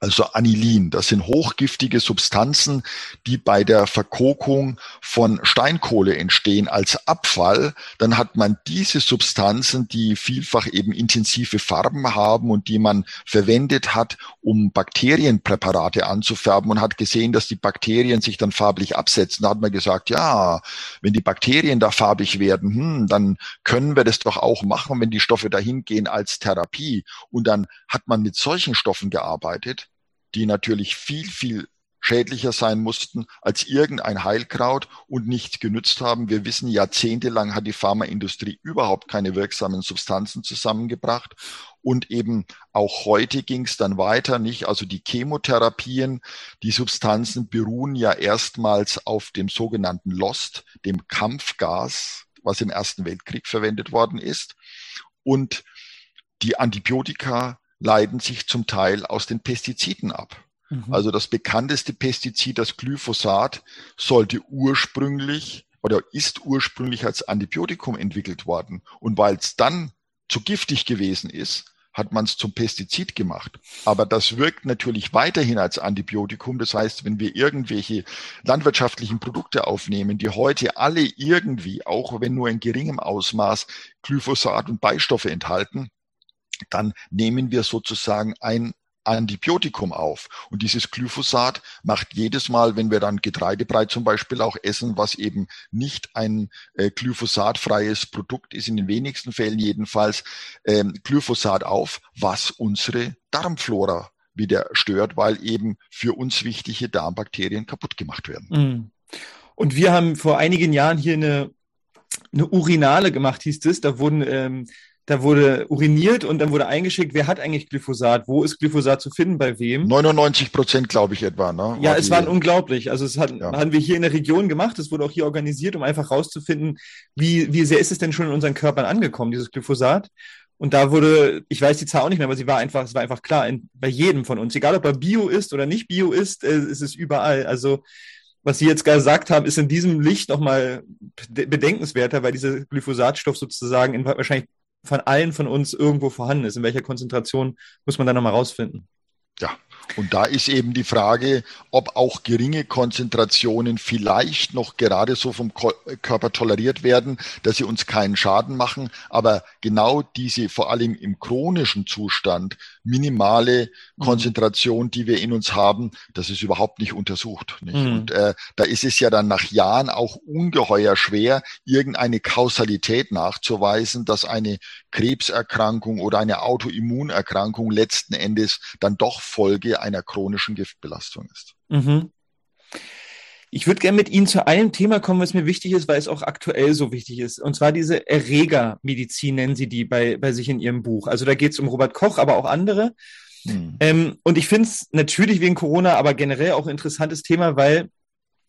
also Anilin. Das sind hochgiftige Substanzen, die bei der Verkokung von Steinkohle entstehen als Abfall. Dann hat man diese Substanzen, die vielfach eben intensive Farben haben und die man verwendet hat, um Bakterienpräparate anzufärben und hat gesehen, dass die Bakterien sich dann farblich absetzen. Da hat man gesagt, ja, wenn die Bakterien da farbig werden, hm, dann können wir das doch auch machen, wenn die Stoffe dahin gehen als Therapie. Und dann hat man mit solchen Stoffen gearbeitet die natürlich viel, viel schädlicher sein mussten als irgendein Heilkraut und nicht genützt haben. Wir wissen, jahrzehntelang hat die Pharmaindustrie überhaupt keine wirksamen Substanzen zusammengebracht. Und eben auch heute ging es dann weiter, nicht? Also die Chemotherapien, die Substanzen beruhen ja erstmals auf dem sogenannten Lost, dem Kampfgas, was im Ersten Weltkrieg verwendet worden ist. Und die Antibiotika leiten sich zum Teil aus den Pestiziden ab. Mhm. Also das bekannteste Pestizid, das Glyphosat, sollte ursprünglich oder ist ursprünglich als Antibiotikum entwickelt worden. Und weil es dann zu giftig gewesen ist, hat man es zum Pestizid gemacht. Aber das wirkt natürlich weiterhin als Antibiotikum. Das heißt, wenn wir irgendwelche landwirtschaftlichen Produkte aufnehmen, die heute alle irgendwie, auch wenn nur in geringem Ausmaß, Glyphosat und Beistoffe enthalten, dann nehmen wir sozusagen ein Antibiotikum auf. Und dieses Glyphosat macht jedes Mal, wenn wir dann Getreidebrei zum Beispiel auch essen, was eben nicht ein äh, glyphosatfreies Produkt ist, in den wenigsten Fällen jedenfalls, ähm, Glyphosat auf, was unsere Darmflora wieder stört, weil eben für uns wichtige Darmbakterien kaputt gemacht werden. Mm. Und wir haben vor einigen Jahren hier eine, eine Urinale gemacht, hieß es. Da wurden ähm, da wurde uriniert und dann wurde eingeschickt, wer hat eigentlich Glyphosat? Wo ist Glyphosat zu finden, bei wem? 99 Prozent, glaube ich, etwa. Ne? Ja, es waren unglaublich. Also es hat, ja. haben wir hier in der Region gemacht. Es wurde auch hier organisiert, um einfach rauszufinden, wie, wie sehr ist es denn schon in unseren Körpern angekommen, dieses Glyphosat. Und da wurde, ich weiß die Zahl auch nicht mehr, aber sie war einfach, es war einfach klar, in, bei jedem von uns, egal ob er Bio ist oder nicht Bio ist, äh, ist es überall. Also was Sie jetzt gesagt haben, ist in diesem Licht nochmal bedenkenswerter, weil dieser Glyphosatstoff sozusagen in wahrscheinlich von allen von uns irgendwo vorhanden ist. In welcher Konzentration muss man da nochmal rausfinden? Ja, und da ist eben die Frage, ob auch geringe Konzentrationen vielleicht noch gerade so vom Körper toleriert werden, dass sie uns keinen Schaden machen. Aber genau diese, vor allem im chronischen Zustand, minimale mhm. Konzentration, die wir in uns haben, das ist überhaupt nicht untersucht. Nicht? Mhm. Und äh, da ist es ja dann nach Jahren auch ungeheuer schwer, irgendeine Kausalität nachzuweisen, dass eine Krebserkrankung oder eine Autoimmunerkrankung letzten Endes dann doch Folge einer chronischen Giftbelastung ist. Mhm. Ich würde gerne mit Ihnen zu einem Thema kommen, was mir wichtig ist, weil es auch aktuell so wichtig ist. Und zwar diese Erregermedizin nennen Sie die bei, bei sich in Ihrem Buch. Also da geht es um Robert Koch, aber auch andere. Hm. Ähm, und ich finde es natürlich wegen Corona, aber generell auch ein interessantes Thema, weil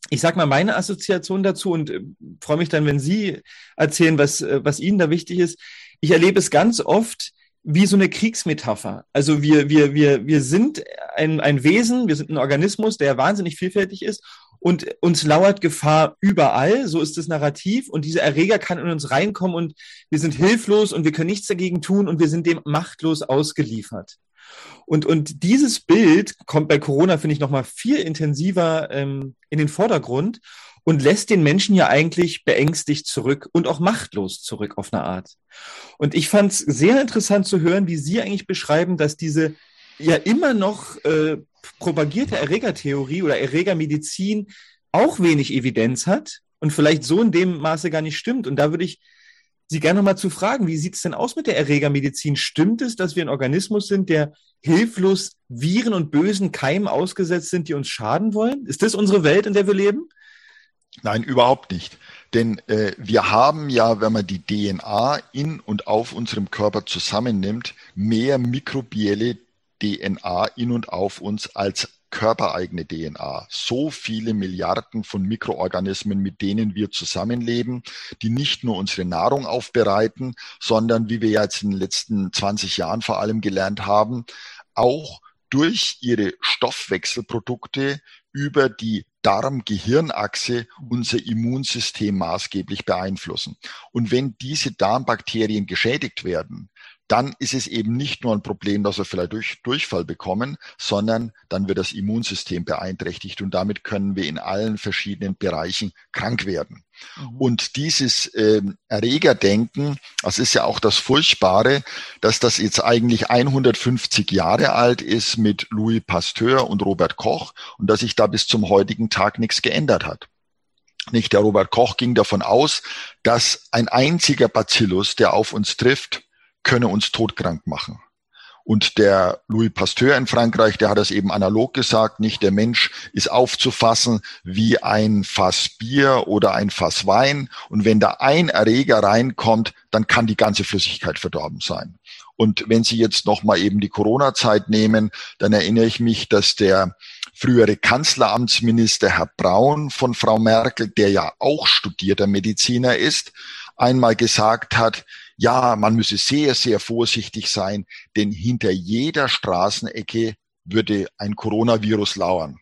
ich sag mal meine Assoziation dazu und äh, freue mich dann, wenn Sie erzählen, was, äh, was Ihnen da wichtig ist. Ich erlebe es ganz oft, wie so eine Kriegsmetapher. Also wir, wir, wir, wir sind ein, ein Wesen, wir sind ein Organismus, der wahnsinnig vielfältig ist und uns lauert Gefahr überall. So ist das Narrativ und dieser Erreger kann in uns reinkommen und wir sind hilflos und wir können nichts dagegen tun und wir sind dem machtlos ausgeliefert. Und, und dieses Bild kommt bei Corona, finde ich, nochmal viel intensiver ähm, in den Vordergrund und lässt den Menschen ja eigentlich beängstigt zurück und auch machtlos zurück auf eine Art. Und ich fand es sehr interessant zu hören, wie Sie eigentlich beschreiben, dass diese ja immer noch äh, propagierte Erregertheorie oder Erregermedizin auch wenig Evidenz hat und vielleicht so in dem Maße gar nicht stimmt. Und da würde ich Sie gerne nochmal zu fragen, wie sieht es denn aus mit der Erregermedizin? Stimmt es, dass wir ein Organismus sind, der hilflos Viren und bösen Keimen ausgesetzt sind, die uns schaden wollen? Ist das unsere Welt, in der wir leben? Nein, überhaupt nicht. Denn äh, wir haben ja, wenn man die DNA in und auf unserem Körper zusammennimmt, mehr mikrobielle DNA in und auf uns als körpereigene DNA. So viele Milliarden von Mikroorganismen, mit denen wir zusammenleben, die nicht nur unsere Nahrung aufbereiten, sondern, wie wir jetzt in den letzten 20 Jahren vor allem gelernt haben, auch durch ihre Stoffwechselprodukte über die Darm-Gehirnachse unser Immunsystem maßgeblich beeinflussen. Und wenn diese Darmbakterien geschädigt werden, dann ist es eben nicht nur ein Problem, dass wir vielleicht durch, Durchfall bekommen, sondern dann wird das Immunsystem beeinträchtigt und damit können wir in allen verschiedenen Bereichen krank werden. Mhm. Und dieses äh, Erregerdenken, das ist ja auch das Furchtbare, dass das jetzt eigentlich 150 Jahre alt ist mit Louis Pasteur und Robert Koch und dass sich da bis zum heutigen Tag nichts geändert hat. Nicht der Robert Koch ging davon aus, dass ein einziger Bacillus, der auf uns trifft, könne uns todkrank machen. Und der Louis Pasteur in Frankreich, der hat das eben analog gesagt, nicht der Mensch ist aufzufassen wie ein Fass Bier oder ein Fass Wein. Und wenn da ein Erreger reinkommt, dann kann die ganze Flüssigkeit verdorben sein. Und wenn Sie jetzt nochmal eben die Corona-Zeit nehmen, dann erinnere ich mich, dass der frühere Kanzleramtsminister Herr Braun von Frau Merkel, der ja auch studierter Mediziner ist, einmal gesagt hat, ja, man müsse sehr, sehr vorsichtig sein, denn hinter jeder Straßenecke würde ein Coronavirus lauern.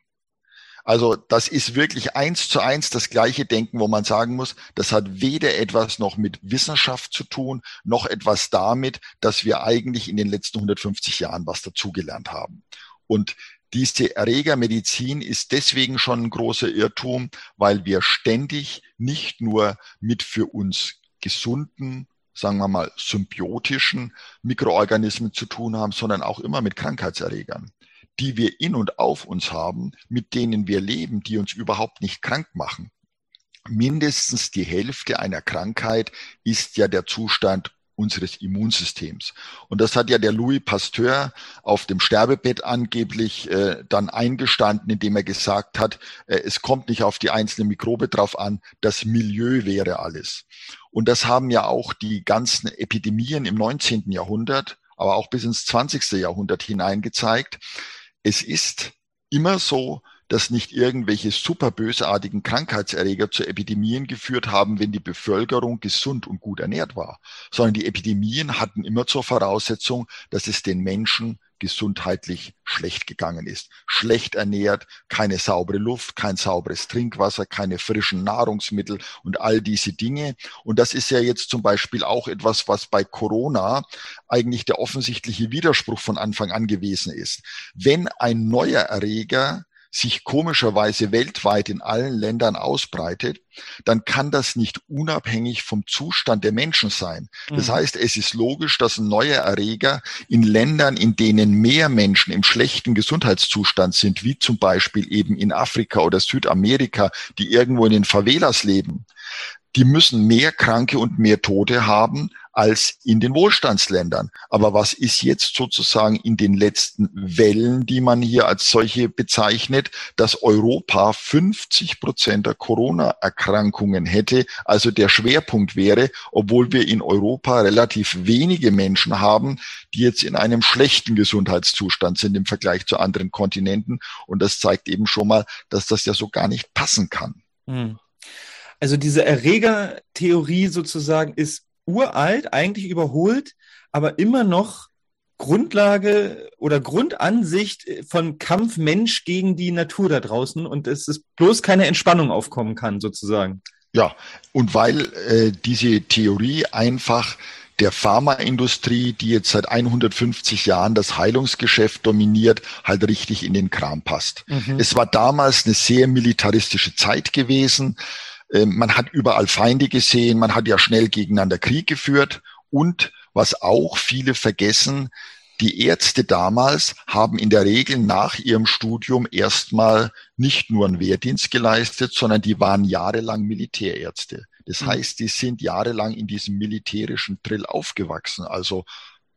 Also das ist wirklich eins zu eins das gleiche Denken, wo man sagen muss, das hat weder etwas noch mit Wissenschaft zu tun, noch etwas damit, dass wir eigentlich in den letzten 150 Jahren was dazugelernt haben. Und diese Erregermedizin ist deswegen schon ein großer Irrtum, weil wir ständig nicht nur mit für uns gesunden sagen wir mal, symbiotischen Mikroorganismen zu tun haben, sondern auch immer mit Krankheitserregern, die wir in und auf uns haben, mit denen wir leben, die uns überhaupt nicht krank machen. Mindestens die Hälfte einer Krankheit ist ja der Zustand unseres Immunsystems. Und das hat ja der Louis Pasteur auf dem Sterbebett angeblich äh, dann eingestanden, indem er gesagt hat, äh, es kommt nicht auf die einzelne Mikrobe drauf an, das Milieu wäre alles. Und das haben ja auch die ganzen Epidemien im 19. Jahrhundert, aber auch bis ins 20. Jahrhundert hineingezeigt. Es ist immer so, dass nicht irgendwelche super bösartigen Krankheitserreger zu Epidemien geführt haben, wenn die Bevölkerung gesund und gut ernährt war, sondern die Epidemien hatten immer zur Voraussetzung, dass es den Menschen gesundheitlich schlecht gegangen ist. Schlecht ernährt, keine saubere Luft, kein sauberes Trinkwasser, keine frischen Nahrungsmittel und all diese Dinge. Und das ist ja jetzt zum Beispiel auch etwas, was bei Corona eigentlich der offensichtliche Widerspruch von Anfang an gewesen ist. Wenn ein neuer Erreger sich komischerweise weltweit in allen Ländern ausbreitet, dann kann das nicht unabhängig vom Zustand der Menschen sein. Das mhm. heißt, es ist logisch, dass ein neuer Erreger in Ländern, in denen mehr Menschen im schlechten Gesundheitszustand sind, wie zum Beispiel eben in Afrika oder Südamerika, die irgendwo in den Favelas leben, die müssen mehr Kranke und mehr Tote haben als in den Wohlstandsländern. Aber was ist jetzt sozusagen in den letzten Wellen, die man hier als solche bezeichnet, dass Europa 50 Prozent der Corona-Erkrankungen hätte, also der Schwerpunkt wäre, obwohl wir in Europa relativ wenige Menschen haben, die jetzt in einem schlechten Gesundheitszustand sind im Vergleich zu anderen Kontinenten. Und das zeigt eben schon mal, dass das ja so gar nicht passen kann. Hm. Also diese Erregertheorie sozusagen ist uralt, eigentlich überholt, aber immer noch Grundlage oder Grundansicht von Kampf Mensch gegen die Natur da draußen und es ist bloß keine Entspannung aufkommen kann, sozusagen. Ja, und weil äh, diese Theorie einfach der Pharmaindustrie, die jetzt seit 150 Jahren das Heilungsgeschäft dominiert, halt richtig in den Kram passt. Mhm. Es war damals eine sehr militaristische Zeit gewesen. Ähm, man hat überall Feinde gesehen, man hat ja schnell gegeneinander Krieg geführt und was auch viele vergessen, die Ärzte damals haben in der Regel nach ihrem Studium erstmal nicht nur einen Wehrdienst geleistet, sondern die waren jahrelang Militärärzte. Das mhm. heißt, die sind jahrelang in diesem militärischen Drill aufgewachsen. Also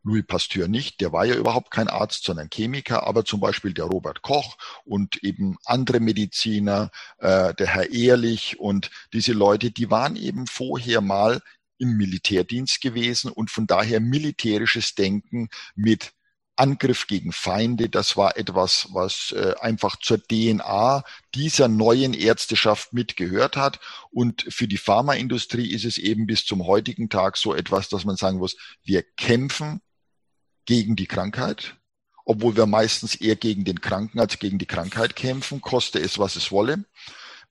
Louis Pasteur nicht, der war ja überhaupt kein Arzt, sondern Chemiker, aber zum Beispiel der Robert Koch und eben andere Mediziner, äh, der Herr Ehrlich und diese Leute, die waren eben vorher mal im Militärdienst gewesen und von daher militärisches Denken mit Angriff gegen Feinde, das war etwas, was äh, einfach zur DNA dieser neuen Ärzteschaft mitgehört hat. Und für die Pharmaindustrie ist es eben bis zum heutigen Tag so etwas, dass man sagen muss, wir kämpfen gegen die Krankheit, obwohl wir meistens eher gegen den Kranken als gegen die Krankheit kämpfen, koste es, was es wolle.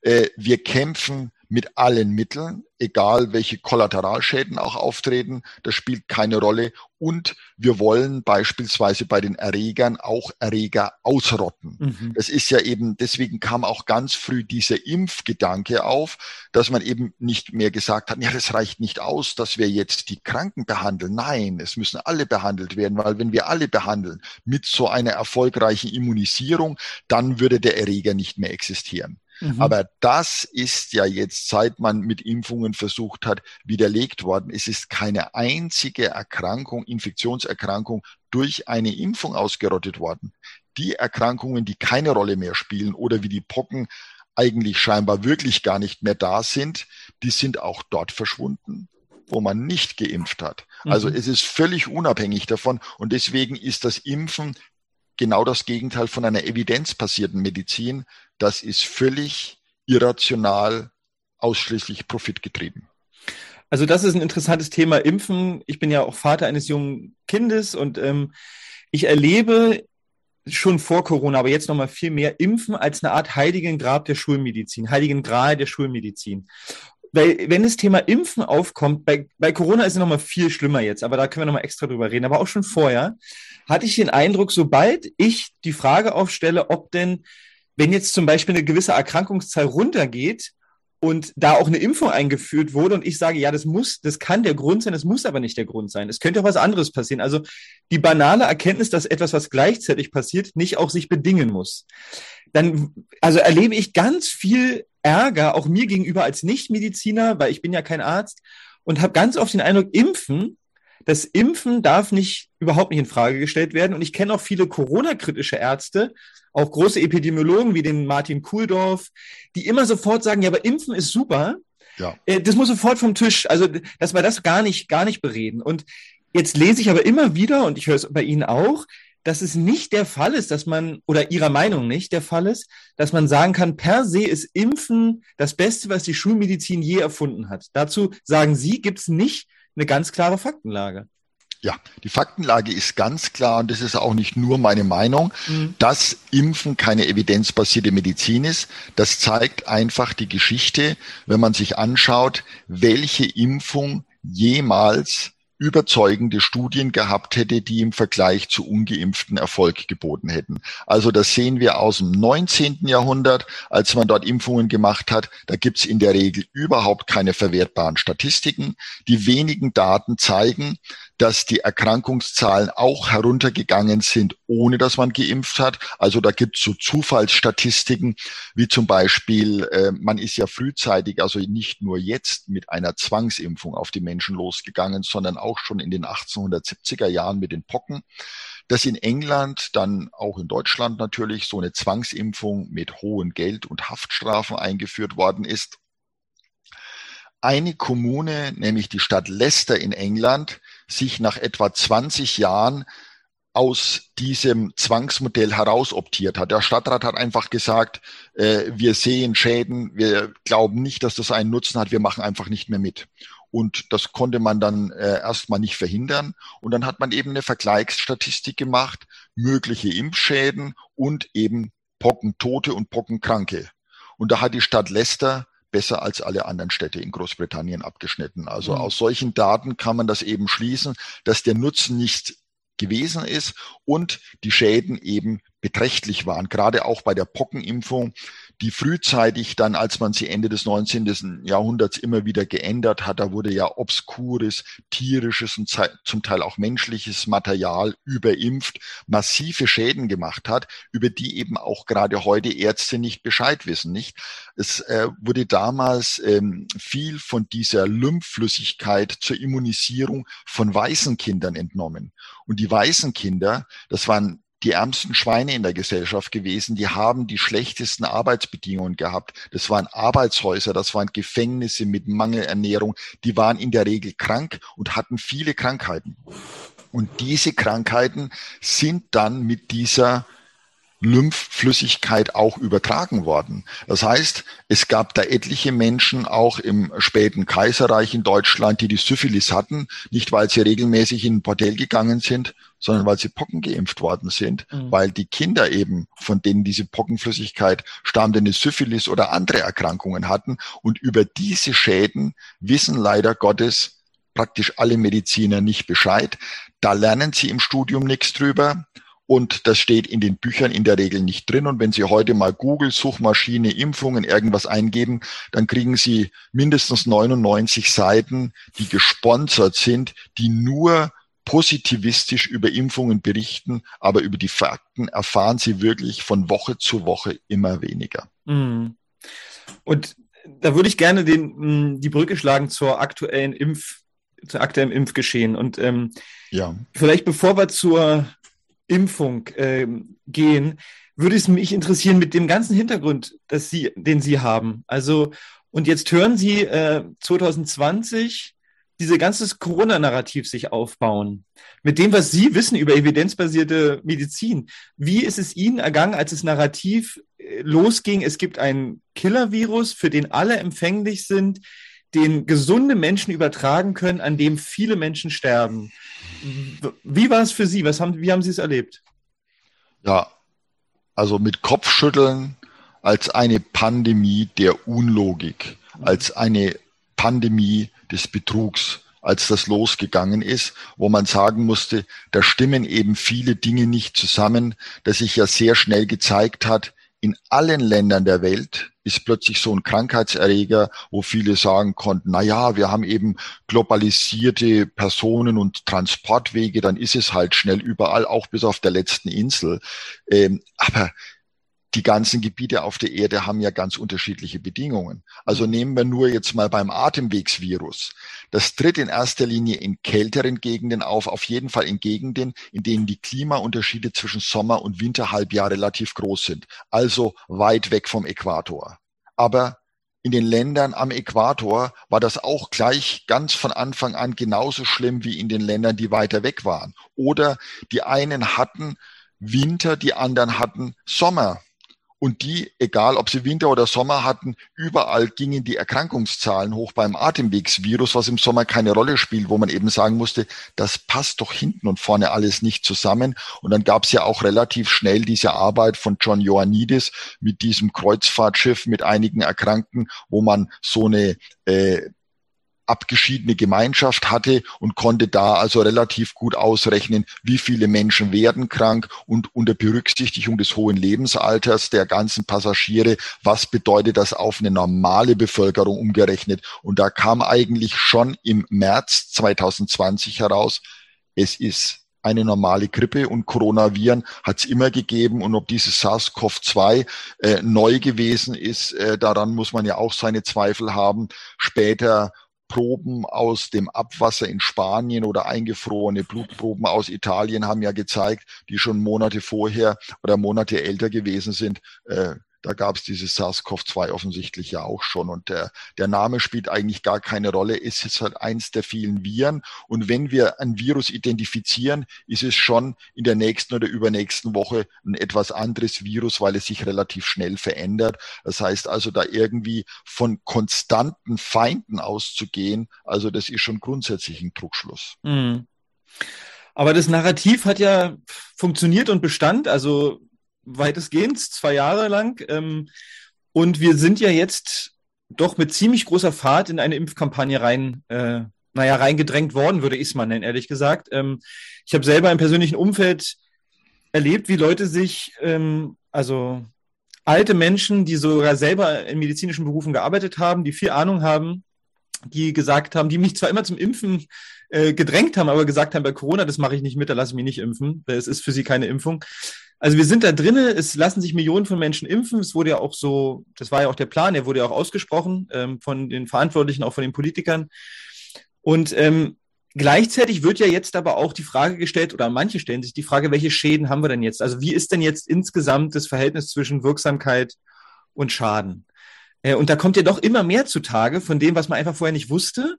Äh, wir kämpfen mit allen Mitteln, egal welche Kollateralschäden auch auftreten, das spielt keine Rolle. Und wir wollen beispielsweise bei den Erregern auch Erreger ausrotten. Mhm. Das ist ja eben, deswegen kam auch ganz früh dieser Impfgedanke auf, dass man eben nicht mehr gesagt hat, ja, das reicht nicht aus, dass wir jetzt die Kranken behandeln. Nein, es müssen alle behandelt werden, weil wenn wir alle behandeln mit so einer erfolgreichen Immunisierung, dann würde der Erreger nicht mehr existieren. Mhm. Aber das ist ja jetzt, seit man mit Impfungen versucht hat, widerlegt worden. Es ist keine einzige Erkrankung, Infektionserkrankung durch eine Impfung ausgerottet worden. Die Erkrankungen, die keine Rolle mehr spielen oder wie die Pocken eigentlich scheinbar wirklich gar nicht mehr da sind, die sind auch dort verschwunden wo man nicht geimpft hat. Also mhm. es ist völlig unabhängig davon und deswegen ist das Impfen genau das Gegenteil von einer evidenzbasierten Medizin. Das ist völlig irrational, ausschließlich profitgetrieben. Also das ist ein interessantes Thema Impfen. Ich bin ja auch Vater eines jungen Kindes und ähm, ich erlebe schon vor Corona, aber jetzt nochmal viel mehr Impfen als eine Art Heiligen Grab der Schulmedizin, Heiligen Gral der Schulmedizin. Weil, wenn das Thema Impfen aufkommt, bei, bei Corona ist es nochmal viel schlimmer jetzt, aber da können wir nochmal extra drüber reden. Aber auch schon vorher hatte ich den Eindruck, sobald ich die Frage aufstelle, ob denn, wenn jetzt zum Beispiel eine gewisse Erkrankungszahl runtergeht, und da auch eine Impfung eingeführt wurde und ich sage, ja, das muss, das kann der Grund sein, das muss aber nicht der Grund sein. Es könnte auch was anderes passieren. Also die banale Erkenntnis, dass etwas, was gleichzeitig passiert, nicht auch sich bedingen muss. Dann, also erlebe ich ganz viel Ärger, auch mir gegenüber als Nichtmediziner, weil ich bin ja kein Arzt und habe ganz oft den Eindruck, Impfen das Impfen darf nicht überhaupt nicht in Frage gestellt werden. Und ich kenne auch viele Corona-kritische Ärzte, auch große Epidemiologen wie den Martin Kuhldorf, die immer sofort sagen, ja, aber Impfen ist super. Ja. Äh, das muss sofort vom Tisch. Also, dass wir das gar nicht, gar nicht bereden. Und jetzt lese ich aber immer wieder, und ich höre es bei Ihnen auch, dass es nicht der Fall ist, dass man, oder Ihrer Meinung nicht der Fall ist, dass man sagen kann, per se ist Impfen das Beste, was die Schulmedizin je erfunden hat. Dazu sagen Sie, gibt es nicht eine ganz klare Faktenlage. Ja, die Faktenlage ist ganz klar und das ist auch nicht nur meine Meinung, mhm. dass Impfen keine evidenzbasierte Medizin ist. Das zeigt einfach die Geschichte, wenn man sich anschaut, welche Impfung jemals überzeugende Studien gehabt hätte, die im Vergleich zu ungeimpften Erfolg geboten hätten. Also das sehen wir aus dem 19. Jahrhundert, als man dort Impfungen gemacht hat. Da gibt's in der Regel überhaupt keine verwertbaren Statistiken. Die wenigen Daten zeigen, dass die Erkrankungszahlen auch heruntergegangen sind, ohne dass man geimpft hat. Also da gibt es so Zufallsstatistiken, wie zum Beispiel, äh, man ist ja frühzeitig, also nicht nur jetzt mit einer Zwangsimpfung auf die Menschen losgegangen, sondern auch schon in den 1870er Jahren mit den Pocken dass in England, dann auch in Deutschland natürlich, so eine Zwangsimpfung mit hohen Geld- und Haftstrafen eingeführt worden ist. Eine Kommune, nämlich die Stadt Leicester in England, sich nach etwa 20 Jahren aus diesem Zwangsmodell herausoptiert hat. Der Stadtrat hat einfach gesagt, äh, wir sehen Schäden, wir glauben nicht, dass das einen Nutzen hat, wir machen einfach nicht mehr mit. Und das konnte man dann äh, erstmal nicht verhindern. Und dann hat man eben eine Vergleichsstatistik gemacht, mögliche Impfschäden und eben Pockentote und Pockenkranke. Und da hat die Stadt Leicester besser als alle anderen Städte in Großbritannien abgeschnitten. Also mhm. aus solchen Daten kann man das eben schließen, dass der Nutzen nicht gewesen ist und die Schäden eben beträchtlich waren, gerade auch bei der Pockenimpfung die frühzeitig dann, als man sie Ende des 19. Jahrhunderts immer wieder geändert hat, da wurde ja obskures, tierisches und zum Teil auch menschliches Material überimpft, massive Schäden gemacht hat, über die eben auch gerade heute Ärzte nicht Bescheid wissen, nicht? Es äh, wurde damals ähm, viel von dieser Lymphflüssigkeit zur Immunisierung von Waisenkindern entnommen. Und die Waisenkinder, das waren die ärmsten Schweine in der Gesellschaft gewesen. Die haben die schlechtesten Arbeitsbedingungen gehabt. Das waren Arbeitshäuser, das waren Gefängnisse mit Mangelernährung. Die waren in der Regel krank und hatten viele Krankheiten. Und diese Krankheiten sind dann mit dieser Lymphflüssigkeit auch übertragen worden. Das heißt, es gab da etliche Menschen auch im späten Kaiserreich in Deutschland, die die Syphilis hatten, nicht weil sie regelmäßig in ein Bordell gegangen sind, sondern weil sie Pocken geimpft worden sind, mhm. weil die Kinder eben, von denen diese Pockenflüssigkeit stammt, eine Syphilis oder andere Erkrankungen hatten. Und über diese Schäden wissen leider Gottes praktisch alle Mediziner nicht Bescheid. Da lernen sie im Studium nichts drüber. Und das steht in den Büchern in der Regel nicht drin. Und wenn Sie heute mal Google, Suchmaschine, Impfungen, irgendwas eingeben, dann kriegen Sie mindestens 99 Seiten, die gesponsert sind, die nur positivistisch über Impfungen berichten, aber über die Fakten erfahren Sie wirklich von Woche zu Woche immer weniger. Mhm. Und da würde ich gerne den, die Brücke schlagen zur aktuellen Impf, zur aktuellen Impfgeschehen. Und ähm, ja. vielleicht bevor wir zur Impfung äh, gehen, würde es mich interessieren mit dem ganzen Hintergrund, dass Sie, den Sie haben. Also, und jetzt hören Sie äh, 2020 diese ganze Corona-Narrativ sich aufbauen. Mit dem, was Sie wissen über evidenzbasierte Medizin. Wie ist es Ihnen ergangen, als das Narrativ äh, losging? Es gibt ein Killer-Virus, für den alle empfänglich sind, den gesunde Menschen übertragen können, an dem viele Menschen sterben. Wie war es für Sie? Was haben, wie haben Sie es erlebt? Ja, also mit Kopfschütteln als eine Pandemie der Unlogik, als eine Pandemie des Betrugs, als das losgegangen ist, wo man sagen musste, da stimmen eben viele Dinge nicht zusammen, dass sich ja sehr schnell gezeigt hat, in allen Ländern der Welt ist plötzlich so ein Krankheitserreger, wo viele sagen konnten, na ja, wir haben eben globalisierte Personen und Transportwege, dann ist es halt schnell überall, auch bis auf der letzten Insel. Ähm, aber die ganzen Gebiete auf der Erde haben ja ganz unterschiedliche Bedingungen. Also mhm. nehmen wir nur jetzt mal beim Atemwegsvirus. Das tritt in erster Linie in kälteren Gegenden auf, auf jeden Fall in Gegenden, in denen die Klimaunterschiede zwischen Sommer- und Winterhalbjahr relativ groß sind, also weit weg vom Äquator. Aber in den Ländern am Äquator war das auch gleich ganz von Anfang an genauso schlimm wie in den Ländern, die weiter weg waren. Oder die einen hatten Winter, die anderen hatten Sommer. Und die, egal ob sie Winter oder Sommer hatten, überall gingen die Erkrankungszahlen hoch beim Atemwegsvirus, was im Sommer keine Rolle spielt, wo man eben sagen musste, das passt doch hinten und vorne alles nicht zusammen. Und dann gab es ja auch relativ schnell diese Arbeit von John Ioannidis mit diesem Kreuzfahrtschiff mit einigen Erkrankten, wo man so eine äh, abgeschiedene Gemeinschaft hatte und konnte da also relativ gut ausrechnen, wie viele Menschen werden krank und unter Berücksichtigung des hohen Lebensalters der ganzen Passagiere, was bedeutet das auf eine normale Bevölkerung umgerechnet. Und da kam eigentlich schon im März 2020 heraus, es ist eine normale Grippe und Coronaviren hat es immer gegeben. Und ob dieses SARS-CoV-2 äh, neu gewesen ist, äh, daran muss man ja auch seine Zweifel haben. Später Proben aus dem Abwasser in Spanien oder eingefrorene Blutproben aus Italien haben ja gezeigt, die schon Monate vorher oder Monate älter gewesen sind, äh, da gab es dieses SARS-CoV-2 offensichtlich ja auch schon. Und der, der Name spielt eigentlich gar keine Rolle. Es ist halt eins der vielen Viren. Und wenn wir ein Virus identifizieren, ist es schon in der nächsten oder übernächsten Woche ein etwas anderes Virus, weil es sich relativ schnell verändert. Das heißt also, da irgendwie von konstanten Feinden auszugehen, also das ist schon grundsätzlich ein Druckschluss. Mhm. Aber das Narrativ hat ja funktioniert und bestand. Also weitestgehend, zwei Jahre lang. Ähm, und wir sind ja jetzt doch mit ziemlich großer Fahrt in eine Impfkampagne rein, äh, naja, reingedrängt worden, würde ich es mal nennen, ehrlich gesagt. Ähm, ich habe selber im persönlichen Umfeld erlebt, wie Leute sich, ähm, also alte Menschen, die sogar selber in medizinischen Berufen gearbeitet haben, die viel Ahnung haben, die gesagt haben, die mich zwar immer zum Impfen äh, gedrängt haben, aber gesagt haben, bei Corona, das mache ich nicht mit, da lasse ich mich nicht impfen. Es ist für sie keine Impfung. Also wir sind da drinnen, es lassen sich Millionen von Menschen impfen. Es wurde ja auch so, das war ja auch der Plan, der wurde ja auch ausgesprochen ähm, von den Verantwortlichen, auch von den Politikern. Und ähm, gleichzeitig wird ja jetzt aber auch die Frage gestellt, oder manche stellen sich die Frage, welche Schäden haben wir denn jetzt? Also wie ist denn jetzt insgesamt das Verhältnis zwischen Wirksamkeit und Schaden? Äh, und da kommt ja doch immer mehr zutage von dem, was man einfach vorher nicht wusste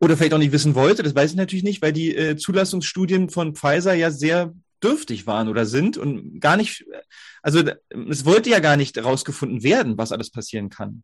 oder vielleicht auch nicht wissen wollte. Das weiß ich natürlich nicht, weil die äh, Zulassungsstudien von Pfizer ja sehr dürftig waren oder sind und gar nicht, also es wollte ja gar nicht herausgefunden werden, was alles passieren kann.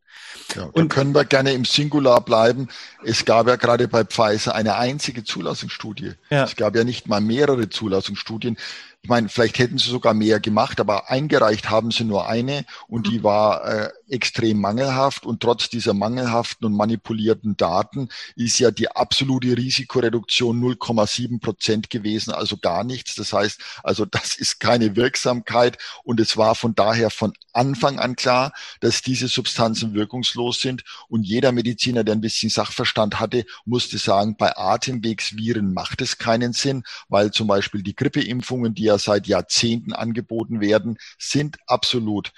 Ja, und können wir gerne im Singular bleiben. Es gab ja gerade bei Pfizer eine einzige Zulassungsstudie. Ja. Es gab ja nicht mal mehrere Zulassungsstudien. Ich meine, vielleicht hätten sie sogar mehr gemacht, aber eingereicht haben sie nur eine und die mhm. war äh, extrem mangelhaft. Und trotz dieser mangelhaften und manipulierten Daten ist ja die absolute Risikoreduktion 0,7 Prozent gewesen, also gar nichts. Das heißt, also <laughs> das ist keine Wirksamkeit und es war von daher von Anfang an klar, dass diese Substanzen wirkungslos sind. Und jeder Mediziner, der ein bisschen Sachverstand hatte, musste sagen, bei Atemwegsviren macht es keinen Sinn, weil zum Beispiel die Grippeimpfungen, die ja seit Jahrzehnten angeboten werden, sind absolut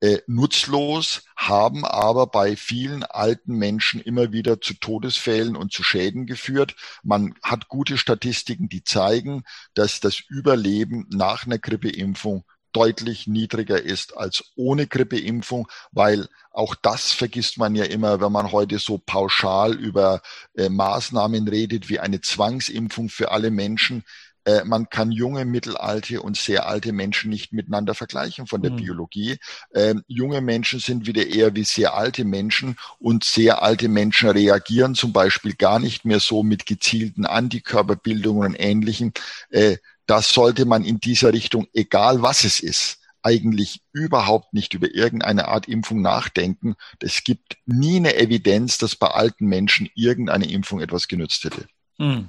äh, nutzlos, haben aber bei vielen alten Menschen immer wieder zu Todesfällen und zu Schäden geführt. Man hat gute Statistiken, die zeigen, dass das Überleben nach einer Grippeimpfung deutlich niedriger ist als ohne Grippeimpfung, weil auch das vergisst man ja immer, wenn man heute so pauschal über äh, Maßnahmen redet wie eine Zwangsimpfung für alle Menschen. Äh, man kann junge, mittelalte und sehr alte Menschen nicht miteinander vergleichen von der mhm. Biologie. Ähm, junge Menschen sind wieder eher wie sehr alte Menschen und sehr alte Menschen reagieren zum Beispiel gar nicht mehr so mit gezielten Antikörperbildungen und Ähnlichem. Äh, das sollte man in dieser Richtung, egal was es ist, eigentlich überhaupt nicht über irgendeine Art Impfung nachdenken. Es gibt nie eine Evidenz, dass bei alten Menschen irgendeine Impfung etwas genützt hätte. Hm.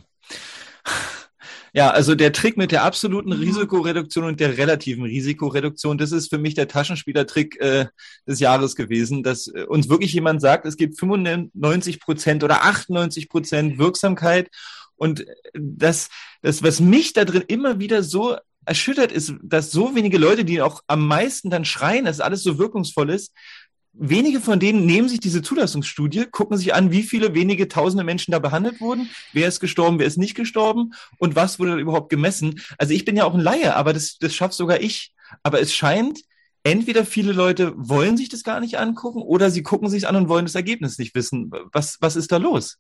Ja, also der Trick mit der absoluten mhm. Risikoreduktion und der relativen Risikoreduktion, das ist für mich der Taschenspielertrick äh, des Jahres gewesen, dass äh, uns wirklich jemand sagt, es gibt 95 Prozent oder 98 Prozent Wirksamkeit und das, das, was mich da drin immer wieder so erschüttert ist, dass so wenige Leute, die auch am meisten dann schreien, dass alles so wirkungsvoll ist, wenige von denen nehmen sich diese Zulassungsstudie, gucken sich an, wie viele wenige tausende Menschen da behandelt wurden, wer ist gestorben, wer ist nicht gestorben und was wurde überhaupt gemessen. Also ich bin ja auch ein Laie, aber das, das schafft sogar ich. Aber es scheint, entweder viele Leute wollen sich das gar nicht angucken oder sie gucken sich an und wollen das Ergebnis nicht wissen. Was, was ist da los?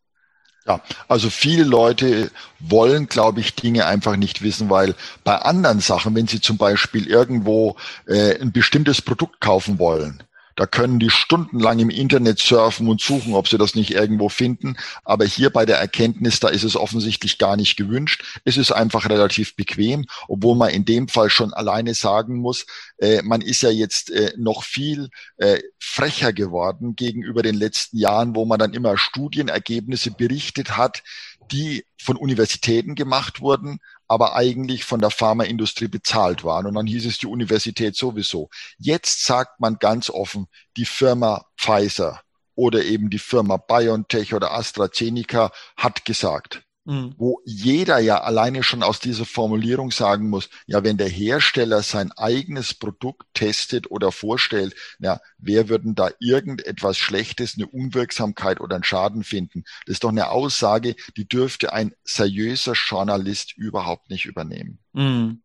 Ja, also viele Leute wollen, glaube ich, Dinge einfach nicht wissen, weil bei anderen Sachen, wenn sie zum Beispiel irgendwo äh, ein bestimmtes Produkt kaufen wollen, da können die stundenlang im Internet surfen und suchen, ob sie das nicht irgendwo finden. Aber hier bei der Erkenntnis, da ist es offensichtlich gar nicht gewünscht. Es ist einfach relativ bequem, obwohl man in dem Fall schon alleine sagen muss, äh, man ist ja jetzt äh, noch viel äh, frecher geworden gegenüber den letzten Jahren, wo man dann immer Studienergebnisse berichtet hat, die von Universitäten gemacht wurden, aber eigentlich von der Pharmaindustrie bezahlt waren. Und dann hieß es die Universität sowieso. Jetzt sagt man ganz offen, die Firma Pfizer oder eben die Firma BioNTech oder AstraZeneca hat gesagt, Mhm. Wo jeder ja alleine schon aus dieser Formulierung sagen muss, ja, wenn der Hersteller sein eigenes Produkt testet oder vorstellt, ja, wer würden da irgendetwas Schlechtes, eine Unwirksamkeit oder einen Schaden finden? Das ist doch eine Aussage, die dürfte ein seriöser Journalist überhaupt nicht übernehmen. Mhm.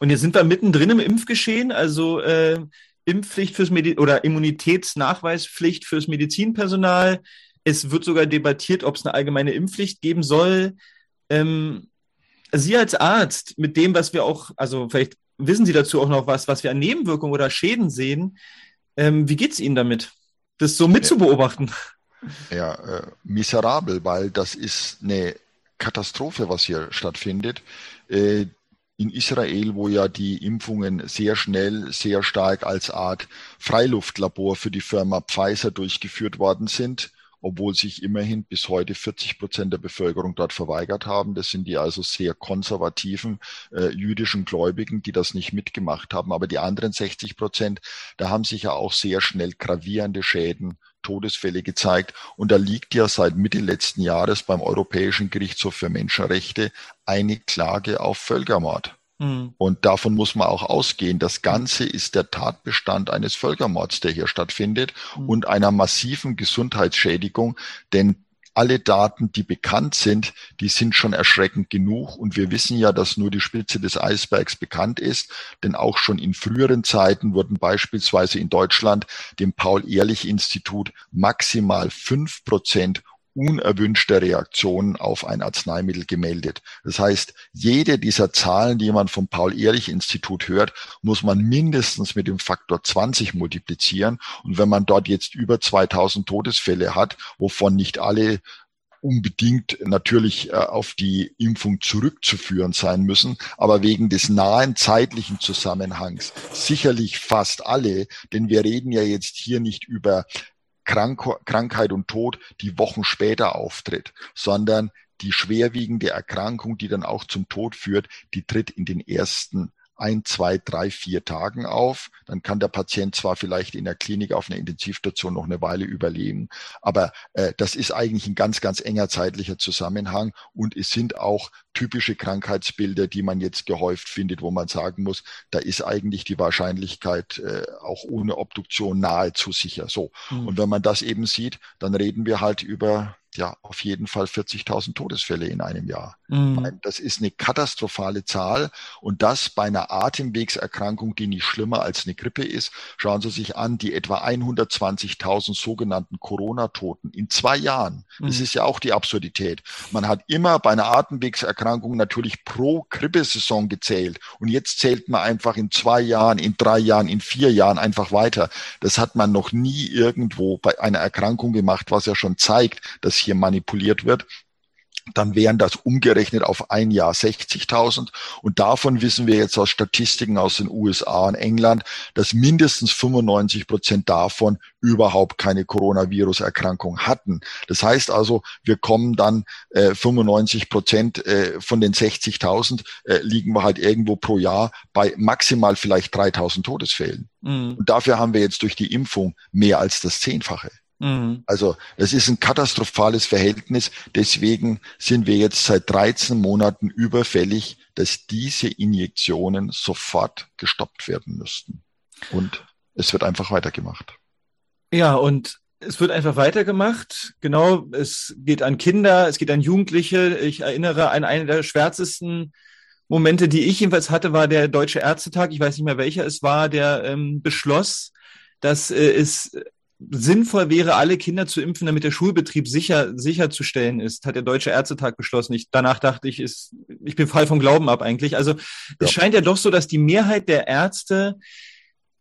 Und jetzt sind wir mittendrin im Impfgeschehen, also äh, Impfpflicht fürs Medi oder Immunitätsnachweispflicht fürs Medizinpersonal. Es wird sogar debattiert, ob es eine allgemeine Impfpflicht geben soll. Ähm, Sie als Arzt, mit dem, was wir auch, also vielleicht wissen Sie dazu auch noch was, was wir an Nebenwirkungen oder Schäden sehen. Ähm, wie geht es Ihnen damit, das so mitzubeobachten? Ja, äh, miserabel, weil das ist eine Katastrophe, was hier stattfindet. Äh, in Israel, wo ja die Impfungen sehr schnell, sehr stark als Art Freiluftlabor für die Firma Pfizer durchgeführt worden sind, obwohl sich immerhin bis heute 40 Prozent der Bevölkerung dort verweigert haben. Das sind die also sehr konservativen äh, jüdischen Gläubigen, die das nicht mitgemacht haben. Aber die anderen 60 Prozent, da haben sich ja auch sehr schnell gravierende Schäden Todesfälle gezeigt. Und da liegt ja seit Mitte letzten Jahres beim Europäischen Gerichtshof für Menschenrechte eine Klage auf Völkermord. Mhm. Und davon muss man auch ausgehen. Das Ganze ist der Tatbestand eines Völkermords, der hier stattfindet mhm. und einer massiven Gesundheitsschädigung, denn alle Daten, die bekannt sind, die sind schon erschreckend genug. Und wir wissen ja, dass nur die Spitze des Eisbergs bekannt ist. Denn auch schon in früheren Zeiten wurden beispielsweise in Deutschland dem Paul-Ehrlich-Institut maximal fünf Prozent unerwünschte Reaktionen auf ein Arzneimittel gemeldet. Das heißt, jede dieser Zahlen, die man vom Paul-Ehrlich-Institut hört, muss man mindestens mit dem Faktor 20 multiplizieren. Und wenn man dort jetzt über 2000 Todesfälle hat, wovon nicht alle unbedingt natürlich äh, auf die Impfung zurückzuführen sein müssen, aber wegen des nahen zeitlichen Zusammenhangs sicherlich fast alle, denn wir reden ja jetzt hier nicht über Krank Krankheit und Tod, die Wochen später auftritt, sondern die schwerwiegende Erkrankung, die dann auch zum Tod führt, die tritt in den ersten ein, zwei, drei, vier Tagen auf. Dann kann der Patient zwar vielleicht in der Klinik auf einer Intensivstation noch eine Weile überleben, aber äh, das ist eigentlich ein ganz, ganz enger zeitlicher Zusammenhang und es sind auch typische Krankheitsbilder, die man jetzt gehäuft findet, wo man sagen muss, da ist eigentlich die Wahrscheinlichkeit äh, auch ohne Obduktion nahezu sicher. So. Mhm. Und wenn man das eben sieht, dann reden wir halt über ja auf jeden Fall 40.000 Todesfälle in einem Jahr. Mhm. Das ist eine katastrophale Zahl und das bei einer Atemwegserkrankung, die nicht schlimmer als eine Grippe ist. Schauen Sie sich an, die etwa 120.000 sogenannten Corona-Toten in zwei Jahren. Mhm. Das ist ja auch die Absurdität. Man hat immer bei einer Atemwegserkrankung natürlich pro Grippesaison gezählt und jetzt zählt man einfach in zwei Jahren, in drei Jahren, in vier Jahren einfach weiter. Das hat man noch nie irgendwo bei einer Erkrankung gemacht, was ja schon zeigt, dass hier manipuliert wird dann wären das umgerechnet auf ein Jahr 60.000. Und davon wissen wir jetzt aus Statistiken aus den USA und England, dass mindestens 95 Prozent davon überhaupt keine Coronavirus-Erkrankung hatten. Das heißt also, wir kommen dann äh, 95 Prozent äh, von den 60.000 äh, liegen wir halt irgendwo pro Jahr bei maximal vielleicht 3.000 Todesfällen. Mhm. Und dafür haben wir jetzt durch die Impfung mehr als das Zehnfache. Mhm. Also es ist ein katastrophales Verhältnis. Deswegen sind wir jetzt seit 13 Monaten überfällig, dass diese Injektionen sofort gestoppt werden müssten. Und es wird einfach weitergemacht. Ja, und es wird einfach weitergemacht. Genau, es geht an Kinder, es geht an Jugendliche. Ich erinnere an einen der schwärzesten Momente, die ich jedenfalls hatte, war der Deutsche Ärztetag. Ich weiß nicht mehr welcher es war, der ähm, beschloss, dass äh, es sinnvoll wäre, alle Kinder zu impfen, damit der Schulbetrieb sicher sicherzustellen ist, hat der Deutsche Ärztetag beschlossen. Ich, danach dachte ich, ist, ich bin frei vom Glauben ab eigentlich. Also ja. es scheint ja doch so, dass die Mehrheit der Ärzte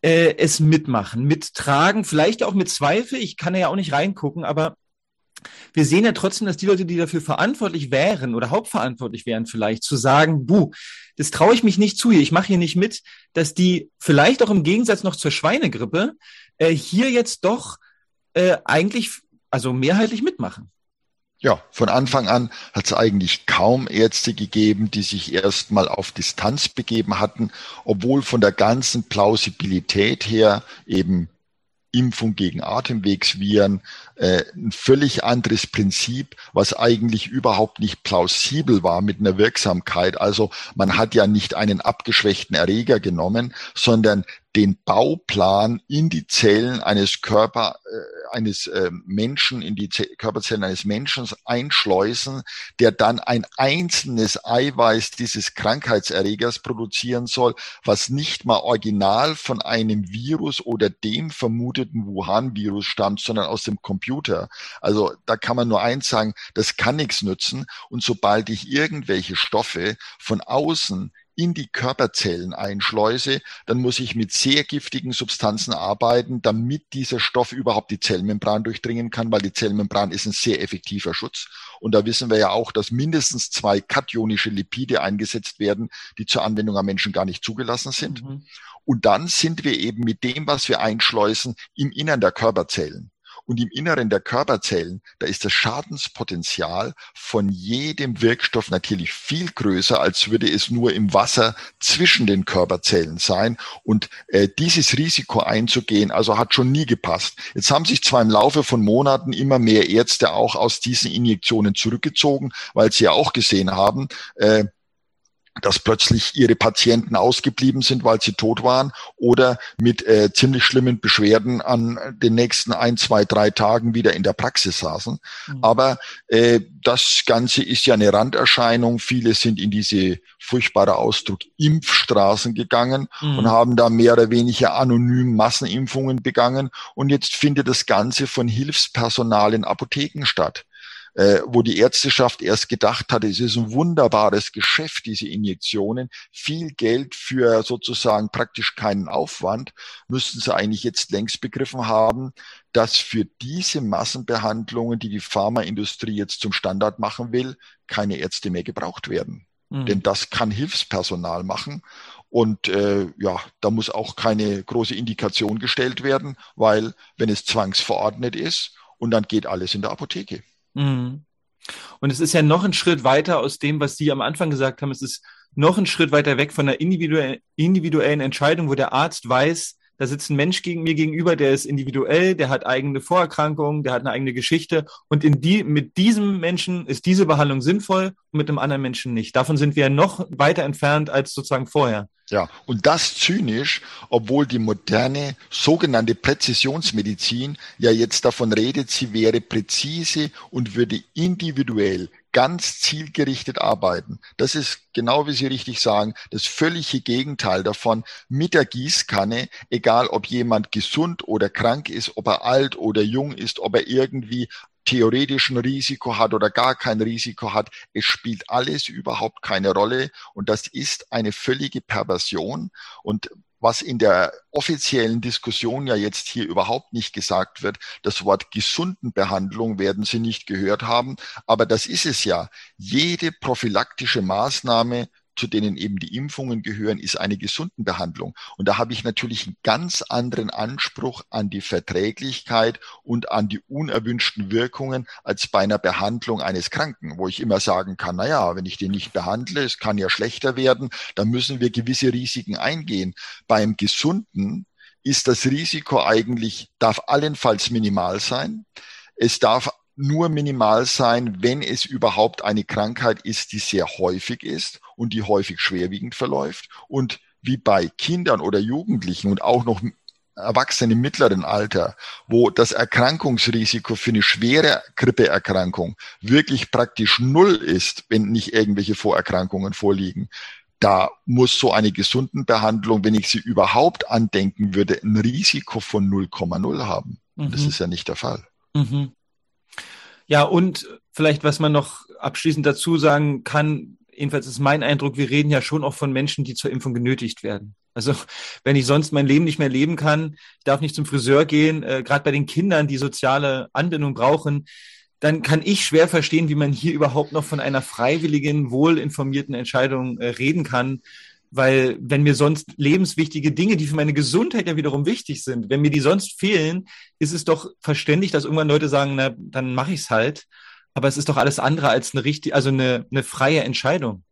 äh, es mitmachen, mittragen, vielleicht auch mit Zweifel. Ich kann ja auch nicht reingucken, aber wir sehen ja trotzdem, dass die Leute, die dafür verantwortlich wären oder hauptverantwortlich wären, vielleicht zu sagen, buh, das traue ich mich nicht zu hier, ich mache hier nicht mit, dass die vielleicht auch im Gegensatz noch zur Schweinegrippe äh, hier jetzt doch äh, eigentlich, also mehrheitlich mitmachen. Ja, von Anfang an hat es eigentlich kaum Ärzte gegeben, die sich erstmal auf Distanz begeben hatten, obwohl von der ganzen Plausibilität her eben Impfung gegen Atemwegsviren, äh, ein völlig anderes Prinzip, was eigentlich überhaupt nicht plausibel war mit einer Wirksamkeit. Also man hat ja nicht einen abgeschwächten Erreger genommen, sondern den Bauplan in die Zellen eines Körper, äh, eines äh, Menschen, in die Z Körperzellen eines Menschen einschleusen, der dann ein einzelnes Eiweiß dieses Krankheitserregers produzieren soll, was nicht mal original von einem Virus oder dem vermuteten Wuhan-Virus stammt, sondern aus dem Computer. Also da kann man nur eins sagen, das kann nichts nützen. Und sobald ich irgendwelche Stoffe von außen in die Körperzellen einschleuse, dann muss ich mit sehr giftigen Substanzen arbeiten, damit dieser Stoff überhaupt die Zellmembran durchdringen kann, weil die Zellmembran ist ein sehr effektiver Schutz. Und da wissen wir ja auch, dass mindestens zwei kationische Lipide eingesetzt werden, die zur Anwendung am Menschen gar nicht zugelassen sind. Mhm. Und dann sind wir eben mit dem, was wir einschleusen, im Innern der Körperzellen. Und im Inneren der Körperzellen, da ist das Schadenspotenzial von jedem Wirkstoff natürlich viel größer, als würde es nur im Wasser zwischen den Körperzellen sein. Und äh, dieses Risiko einzugehen, also hat schon nie gepasst. Jetzt haben sich zwar im Laufe von Monaten immer mehr Ärzte auch aus diesen Injektionen zurückgezogen, weil sie ja auch gesehen haben, äh, dass plötzlich ihre Patienten ausgeblieben sind, weil sie tot waren oder mit äh, ziemlich schlimmen Beschwerden an den nächsten ein, zwei, drei Tagen wieder in der Praxis saßen. Mhm. Aber äh, das Ganze ist ja eine Randerscheinung. Viele sind in diese furchtbare Ausdruck Impfstraßen gegangen mhm. und haben da mehr oder weniger anonym Massenimpfungen begangen. Und jetzt findet das Ganze von Hilfspersonal in Apotheken statt. Äh, wo die Ärzteschaft erst gedacht hatte, es ist ein wunderbares Geschäft, diese Injektionen, viel Geld für sozusagen praktisch keinen Aufwand, müssten sie eigentlich jetzt längst begriffen haben, dass für diese Massenbehandlungen, die die Pharmaindustrie jetzt zum Standard machen will, keine Ärzte mehr gebraucht werden. Mhm. Denn das kann Hilfspersonal machen. Und äh, ja, da muss auch keine große Indikation gestellt werden, weil wenn es zwangsverordnet ist und dann geht alles in der Apotheke. Mhm. Und es ist ja noch ein Schritt weiter aus dem, was Sie am Anfang gesagt haben. Es ist noch ein Schritt weiter weg von der individuellen Entscheidung, wo der Arzt weiß, da sitzt ein Mensch gegen mir gegenüber, der ist individuell, der hat eigene Vorerkrankungen, der hat eine eigene Geschichte. Und in die, mit diesem Menschen ist diese Behandlung sinnvoll und mit einem anderen Menschen nicht. Davon sind wir noch weiter entfernt als sozusagen vorher. Ja, und das zynisch, obwohl die moderne sogenannte Präzisionsmedizin ja jetzt davon redet, sie wäre präzise und würde individuell ganz zielgerichtet arbeiten. Das ist genau wie Sie richtig sagen, das völlige Gegenteil davon. Mit der Gießkanne, egal ob jemand gesund oder krank ist, ob er alt oder jung ist, ob er irgendwie theoretisch ein Risiko hat oder gar kein Risiko hat. Es spielt alles überhaupt keine Rolle und das ist eine völlige Perversion. Und was in der offiziellen Diskussion ja jetzt hier überhaupt nicht gesagt wird. Das Wort Gesundenbehandlung werden Sie nicht gehört haben, aber das ist es ja. Jede prophylaktische Maßnahme zu denen eben die Impfungen gehören, ist eine Gesundenbehandlung. Und da habe ich natürlich einen ganz anderen Anspruch an die Verträglichkeit und an die unerwünschten Wirkungen als bei einer Behandlung eines Kranken, wo ich immer sagen kann, na ja, wenn ich den nicht behandle, es kann ja schlechter werden, dann müssen wir gewisse Risiken eingehen. Beim Gesunden ist das Risiko eigentlich, darf allenfalls minimal sein. Es darf nur minimal sein, wenn es überhaupt eine Krankheit ist, die sehr häufig ist und die häufig schwerwiegend verläuft. Und wie bei Kindern oder Jugendlichen und auch noch Erwachsenen im mittleren Alter, wo das Erkrankungsrisiko für eine schwere Grippeerkrankung wirklich praktisch null ist, wenn nicht irgendwelche Vorerkrankungen vorliegen, da muss so eine gesunden Behandlung, wenn ich sie überhaupt andenken würde, ein Risiko von 0,0 haben. Mhm. Das ist ja nicht der Fall. Mhm. Ja, und vielleicht, was man noch abschließend dazu sagen kann, jedenfalls ist mein Eindruck, wir reden ja schon auch von Menschen, die zur Impfung genötigt werden. Also wenn ich sonst mein Leben nicht mehr leben kann, ich darf nicht zum Friseur gehen, äh, gerade bei den Kindern, die soziale Anbindung brauchen, dann kann ich schwer verstehen, wie man hier überhaupt noch von einer freiwilligen, wohlinformierten Entscheidung äh, reden kann. Weil wenn mir sonst lebenswichtige Dinge, die für meine Gesundheit ja wiederum wichtig sind, wenn mir die sonst fehlen, ist es doch verständlich, dass irgendwann Leute sagen, na, dann mache ich es halt. Aber es ist doch alles andere als eine richtig, also eine, eine freie Entscheidung.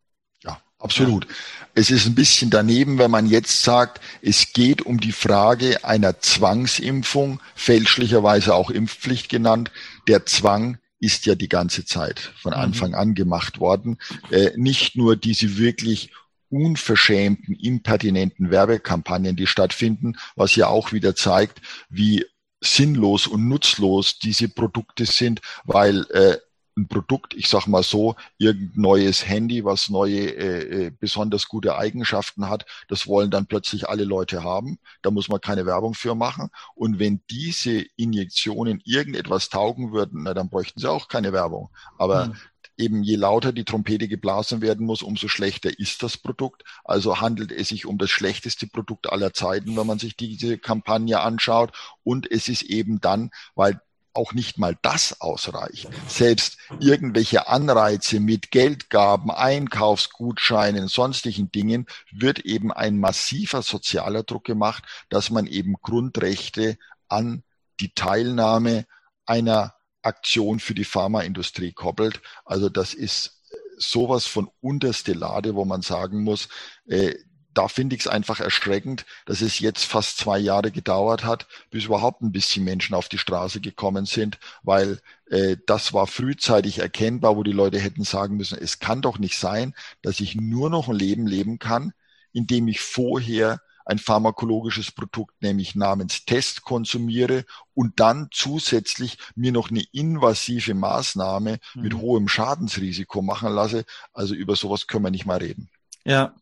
Ja, absolut. Ja. Es ist ein bisschen daneben, wenn man jetzt sagt, es geht um die Frage einer Zwangsimpfung, fälschlicherweise auch Impfpflicht genannt. Der Zwang ist ja die ganze Zeit von mhm. Anfang an gemacht worden. Äh, nicht nur diese wirklich unverschämten, impertinenten Werbekampagnen, die stattfinden, was ja auch wieder zeigt, wie sinnlos und nutzlos diese Produkte sind, weil äh, ein Produkt, ich sag mal so, irgendein neues Handy, was neue, äh, äh, besonders gute Eigenschaften hat, das wollen dann plötzlich alle Leute haben. Da muss man keine Werbung für machen. Und wenn diese Injektionen irgendetwas taugen würden, na, dann bräuchten sie auch keine Werbung. Aber mhm eben je lauter die Trompete geblasen werden muss, umso schlechter ist das Produkt. Also handelt es sich um das schlechteste Produkt aller Zeiten, wenn man sich diese Kampagne anschaut. Und es ist eben dann, weil auch nicht mal das ausreicht. Selbst irgendwelche Anreize mit Geldgaben, Einkaufsgutscheinen, sonstigen Dingen wird eben ein massiver sozialer Druck gemacht, dass man eben Grundrechte an die Teilnahme einer Aktion für die Pharmaindustrie koppelt. Also das ist sowas von unterste Lade, wo man sagen muss, äh, da finde ich es einfach erschreckend, dass es jetzt fast zwei Jahre gedauert hat, bis überhaupt ein bisschen Menschen auf die Straße gekommen sind, weil äh, das war frühzeitig erkennbar, wo die Leute hätten sagen müssen, es kann doch nicht sein, dass ich nur noch ein Leben leben kann, indem ich vorher ein pharmakologisches Produkt, nämlich namens Test konsumiere und dann zusätzlich mir noch eine invasive Maßnahme mhm. mit hohem Schadensrisiko machen lasse. Also über sowas können wir nicht mal reden. Ja.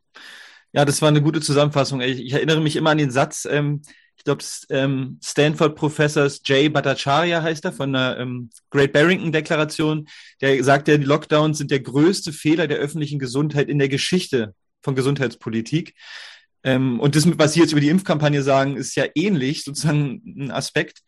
Ja, das war eine gute Zusammenfassung. Ich, ich erinnere mich immer an den Satz, ähm, ich glaube, ähm, Stanford-Professors Jay Bhattacharya heißt er, von der ähm, Great Barrington-Deklaration, der sagt ja, die Lockdowns sind der größte Fehler der öffentlichen Gesundheit in der Geschichte von Gesundheitspolitik. Ähm, und das, was Sie jetzt über die Impfkampagne sagen, ist ja ähnlich, sozusagen ein Aspekt.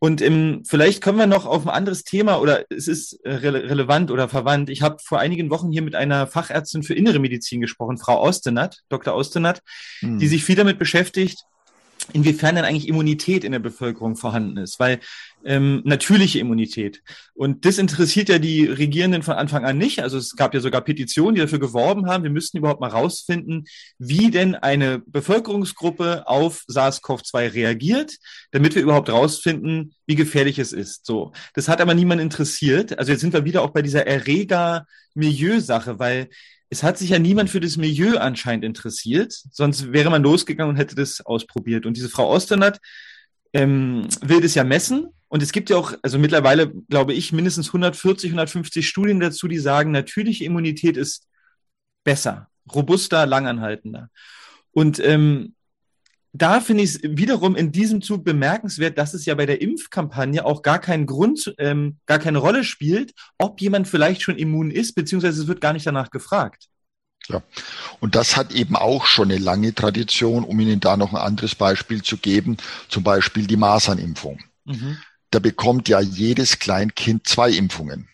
Und im, vielleicht kommen wir noch auf ein anderes Thema oder es ist äh, rele relevant oder verwandt. Ich habe vor einigen Wochen hier mit einer Fachärztin für innere Medizin gesprochen, Frau Ostenat, Dr. Ostenat, hm. die sich viel damit beschäftigt, inwiefern denn eigentlich Immunität in der Bevölkerung vorhanden ist, weil ähm, natürliche Immunität. Und das interessiert ja die Regierenden von Anfang an nicht. Also es gab ja sogar Petitionen, die dafür geworben haben, wir müssten überhaupt mal rausfinden, wie denn eine Bevölkerungsgruppe auf SARS-CoV-2 reagiert, damit wir überhaupt rausfinden, wie gefährlich es ist. So, das hat aber niemand interessiert. Also jetzt sind wir wieder auch bei dieser Erreger-Milieu-Sache, weil es hat sich ja niemand für das Milieu anscheinend interessiert, sonst wäre man losgegangen und hätte das ausprobiert. Und diese Frau Osternat ähm, will das ja messen. Und es gibt ja auch, also mittlerweile glaube ich, mindestens 140, 150 Studien dazu, die sagen, natürliche Immunität ist besser, robuster, langanhaltender. Und ähm, da finde ich es wiederum in diesem Zug bemerkenswert, dass es ja bei der Impfkampagne auch gar keinen Grund, ähm, gar keine Rolle spielt, ob jemand vielleicht schon immun ist, beziehungsweise es wird gar nicht danach gefragt. Ja, und das hat eben auch schon eine lange Tradition, um Ihnen da noch ein anderes Beispiel zu geben, zum Beispiel die Masernimpfung. Mhm. Da bekommt ja jedes Kleinkind zwei Impfungen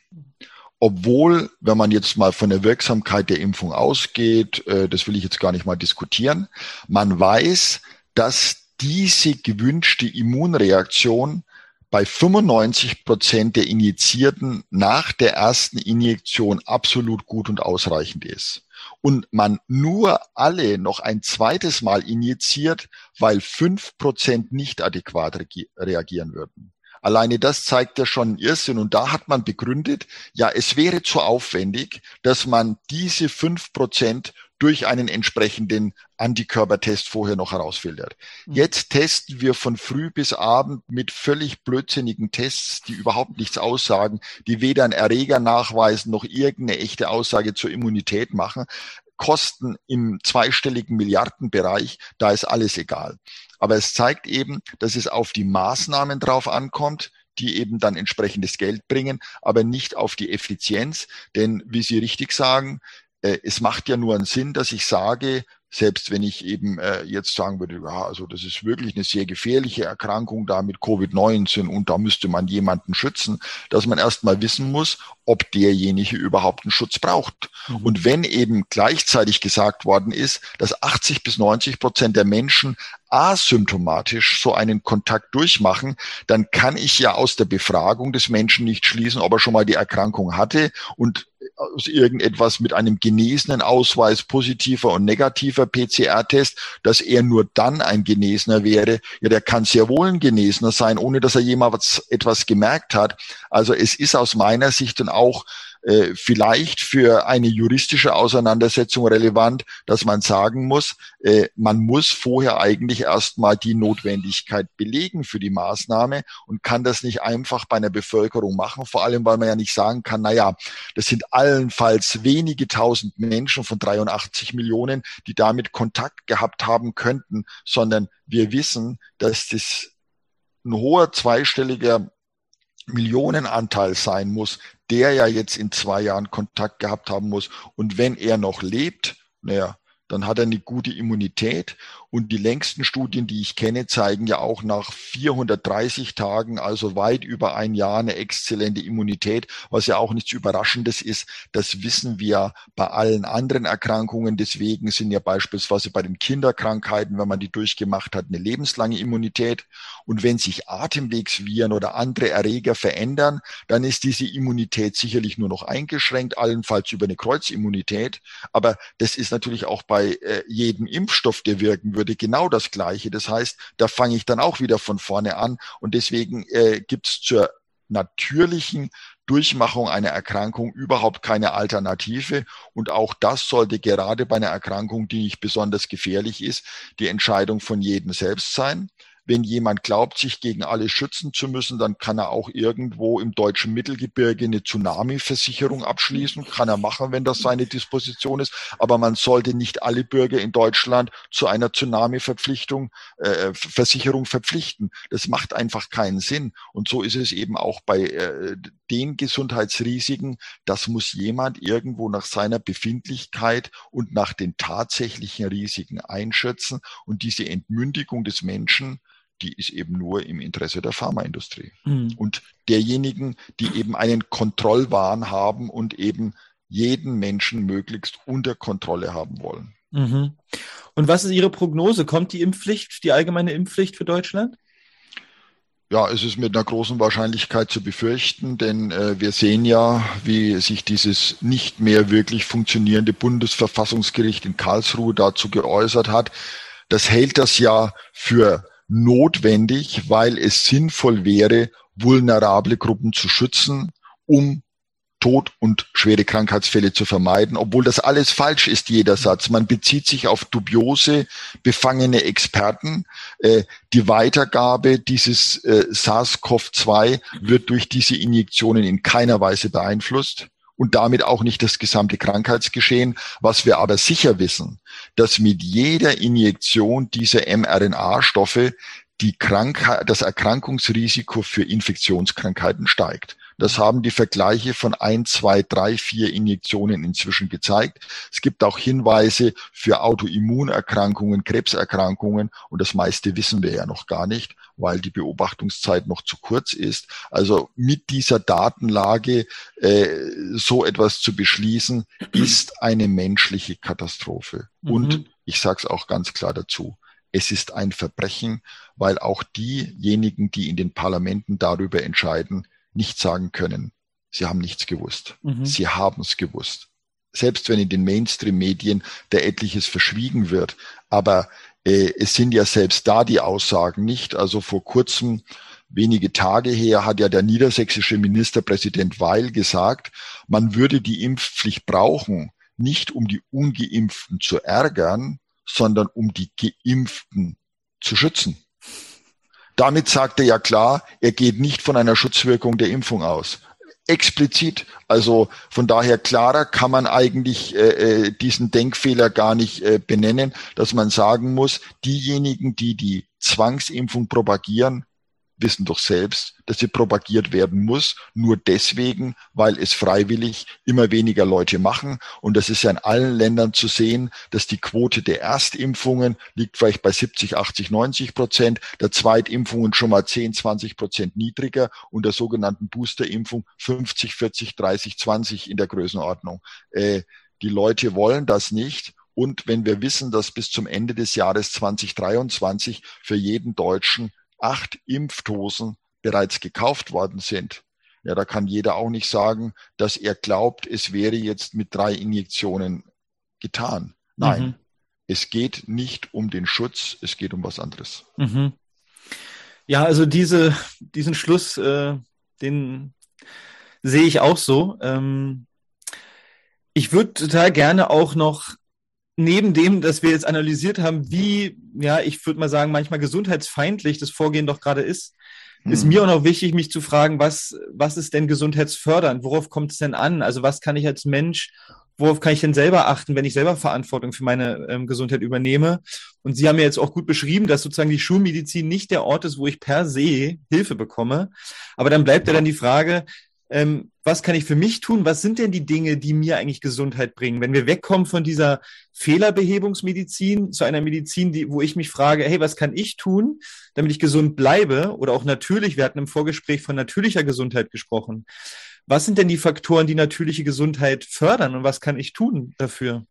obwohl, wenn man jetzt mal von der Wirksamkeit der Impfung ausgeht, äh, das will ich jetzt gar nicht mal diskutieren, man weiß, dass diese gewünschte Immunreaktion bei 95 Prozent der Injizierten nach der ersten Injektion absolut gut und ausreichend ist. Und man nur alle noch ein zweites Mal injiziert, weil fünf Prozent nicht adäquat reagieren würden. Alleine das zeigt ja schon Irrsinn. Und da hat man begründet, ja, es wäre zu aufwendig, dass man diese fünf Prozent durch einen entsprechenden Antikörpertest vorher noch herausfiltert. Mhm. Jetzt testen wir von früh bis abend mit völlig blödsinnigen Tests, die überhaupt nichts aussagen, die weder einen Erreger nachweisen noch irgendeine echte Aussage zur Immunität machen. Kosten im zweistelligen Milliardenbereich, da ist alles egal. Aber es zeigt eben, dass es auf die Maßnahmen drauf ankommt, die eben dann entsprechendes Geld bringen, aber nicht auf die Effizienz. Denn wie Sie richtig sagen, äh, es macht ja nur einen Sinn, dass ich sage, selbst wenn ich eben äh, jetzt sagen würde, ja, also das ist wirklich eine sehr gefährliche Erkrankung da mit Covid-19 und da müsste man jemanden schützen, dass man erstmal wissen muss, ob derjenige überhaupt einen Schutz braucht. Mhm. Und wenn eben gleichzeitig gesagt worden ist, dass 80 bis 90 Prozent der Menschen asymptomatisch so einen Kontakt durchmachen, dann kann ich ja aus der Befragung des Menschen nicht schließen, ob er schon mal die Erkrankung hatte und aus irgendetwas mit einem genesenen Ausweis positiver und negativer PCR-Test, dass er nur dann ein Genesener wäre. Ja, der kann sehr wohl ein Genesener sein, ohne dass er jemals etwas gemerkt hat. Also es ist aus meiner Sicht dann auch äh, vielleicht für eine juristische Auseinandersetzung relevant, dass man sagen muss, äh, man muss vorher eigentlich erstmal die Notwendigkeit belegen für die Maßnahme und kann das nicht einfach bei einer Bevölkerung machen, vor allem weil man ja nicht sagen kann, na ja, das sind allenfalls wenige tausend Menschen von 83 Millionen, die damit Kontakt gehabt haben könnten, sondern wir wissen, dass das ein hoher zweistelliger Millionenanteil sein muss, der ja jetzt in zwei Jahren Kontakt gehabt haben muss. Und wenn er noch lebt, naja, dann hat er eine gute Immunität und die längsten Studien, die ich kenne, zeigen ja auch nach 430 Tagen, also weit über ein Jahr, eine exzellente Immunität, was ja auch nichts Überraschendes ist. Das wissen wir bei allen anderen Erkrankungen. Deswegen sind ja beispielsweise bei den Kinderkrankheiten, wenn man die durchgemacht hat, eine lebenslange Immunität. Und wenn sich Atemwegsviren oder andere Erreger verändern, dann ist diese Immunität sicherlich nur noch eingeschränkt, allenfalls über eine Kreuzimmunität. Aber das ist natürlich auch bei äh, jedem Impfstoff, der wirken wird würde, genau das Gleiche. Das heißt, da fange ich dann auch wieder von vorne an. Und deswegen äh, gibt es zur natürlichen Durchmachung einer Erkrankung überhaupt keine Alternative. Und auch das sollte gerade bei einer Erkrankung, die nicht besonders gefährlich ist, die Entscheidung von jedem selbst sein. Wenn jemand glaubt, sich gegen alles schützen zu müssen, dann kann er auch irgendwo im deutschen Mittelgebirge eine Tsunami-Versicherung abschließen. Kann er machen, wenn das seine Disposition ist. Aber man sollte nicht alle Bürger in Deutschland zu einer Tsunami-Verpflichtung, äh, Versicherung verpflichten. Das macht einfach keinen Sinn. Und so ist es eben auch bei äh, den Gesundheitsrisiken. Das muss jemand irgendwo nach seiner Befindlichkeit und nach den tatsächlichen Risiken einschätzen. Und diese Entmündigung des Menschen die ist eben nur im Interesse der Pharmaindustrie mhm. und derjenigen, die eben einen Kontrollwahn haben und eben jeden Menschen möglichst unter Kontrolle haben wollen. Mhm. Und was ist Ihre Prognose? Kommt die Impfpflicht, die allgemeine Impfpflicht für Deutschland? Ja, es ist mit einer großen Wahrscheinlichkeit zu befürchten, denn äh, wir sehen ja, wie sich dieses nicht mehr wirklich funktionierende Bundesverfassungsgericht in Karlsruhe dazu geäußert hat. Das hält das ja für notwendig, weil es sinnvoll wäre, vulnerable Gruppen zu schützen, um Tod und schwere Krankheitsfälle zu vermeiden, obwohl das alles falsch ist, jeder Satz. Man bezieht sich auf dubiose, befangene Experten. Äh, die Weitergabe dieses äh, SARS-CoV-2 wird durch diese Injektionen in keiner Weise beeinflusst und damit auch nicht das gesamte Krankheitsgeschehen. Was wir aber sicher wissen, dass mit jeder Injektion dieser mRNA-Stoffe die Krankheit, das Erkrankungsrisiko für Infektionskrankheiten steigt. Das haben die Vergleiche von ein, zwei, drei, vier Injektionen inzwischen gezeigt. Es gibt auch Hinweise für Autoimmunerkrankungen, Krebserkrankungen und das meiste wissen wir ja noch gar nicht, weil die Beobachtungszeit noch zu kurz ist. Also mit dieser Datenlage äh, so etwas zu beschließen, ist eine menschliche Katastrophe. Mhm. Und ich sage es auch ganz klar dazu, es ist ein Verbrechen, weil auch diejenigen, die in den Parlamenten darüber entscheiden, nicht sagen können, sie haben nichts gewusst. Mhm. Sie haben es gewusst. Selbst wenn in den Mainstream-Medien der etliches verschwiegen wird. Aber äh, es sind ja selbst da die Aussagen nicht. Also vor kurzem, wenige Tage her, hat ja der niedersächsische Ministerpräsident Weil gesagt, man würde die Impfpflicht brauchen, nicht um die ungeimpften zu ärgern, sondern um die Geimpften zu schützen. Damit sagt er ja klar, er geht nicht von einer Schutzwirkung der Impfung aus. Explizit. Also von daher klarer kann man eigentlich äh, äh diesen Denkfehler gar nicht äh, benennen, dass man sagen muss, diejenigen, die die Zwangsimpfung propagieren, wissen doch selbst, dass sie propagiert werden muss, nur deswegen, weil es freiwillig immer weniger Leute machen. Und das ist ja in allen Ländern zu sehen, dass die Quote der Erstimpfungen liegt vielleicht bei 70, 80, 90 Prozent, der Zweitimpfungen schon mal 10, 20 Prozent niedriger und der sogenannten Boosterimpfung 50, 40, 30, 20 in der Größenordnung. Äh, die Leute wollen das nicht. Und wenn wir wissen, dass bis zum Ende des Jahres 2023 für jeden Deutschen acht Impfdosen bereits gekauft worden sind, ja, da kann jeder auch nicht sagen, dass er glaubt, es wäre jetzt mit drei Injektionen getan. Nein, mhm. es geht nicht um den Schutz, es geht um was anderes. Mhm. Ja, also diese, diesen Schluss, äh, den sehe ich auch so. Ähm, ich würde total gerne auch noch neben dem, dass wir jetzt analysiert haben, wie, ja, ich würde mal sagen, manchmal gesundheitsfeindlich das Vorgehen doch gerade ist, hm. ist mir auch noch wichtig, mich zu fragen, was, was ist denn gesundheitsfördernd? Worauf kommt es denn an? Also was kann ich als Mensch, worauf kann ich denn selber achten, wenn ich selber Verantwortung für meine ähm, Gesundheit übernehme? Und Sie haben ja jetzt auch gut beschrieben, dass sozusagen die Schulmedizin nicht der Ort ist, wo ich per se Hilfe bekomme. Aber dann bleibt ja dann die Frage, ähm, was kann ich für mich tun? Was sind denn die Dinge, die mir eigentlich Gesundheit bringen? Wenn wir wegkommen von dieser Fehlerbehebungsmedizin zu einer Medizin, die, wo ich mich frage, hey, was kann ich tun, damit ich gesund bleibe? Oder auch natürlich, wir hatten im Vorgespräch von natürlicher Gesundheit gesprochen. Was sind denn die Faktoren, die natürliche Gesundheit fördern und was kann ich tun dafür?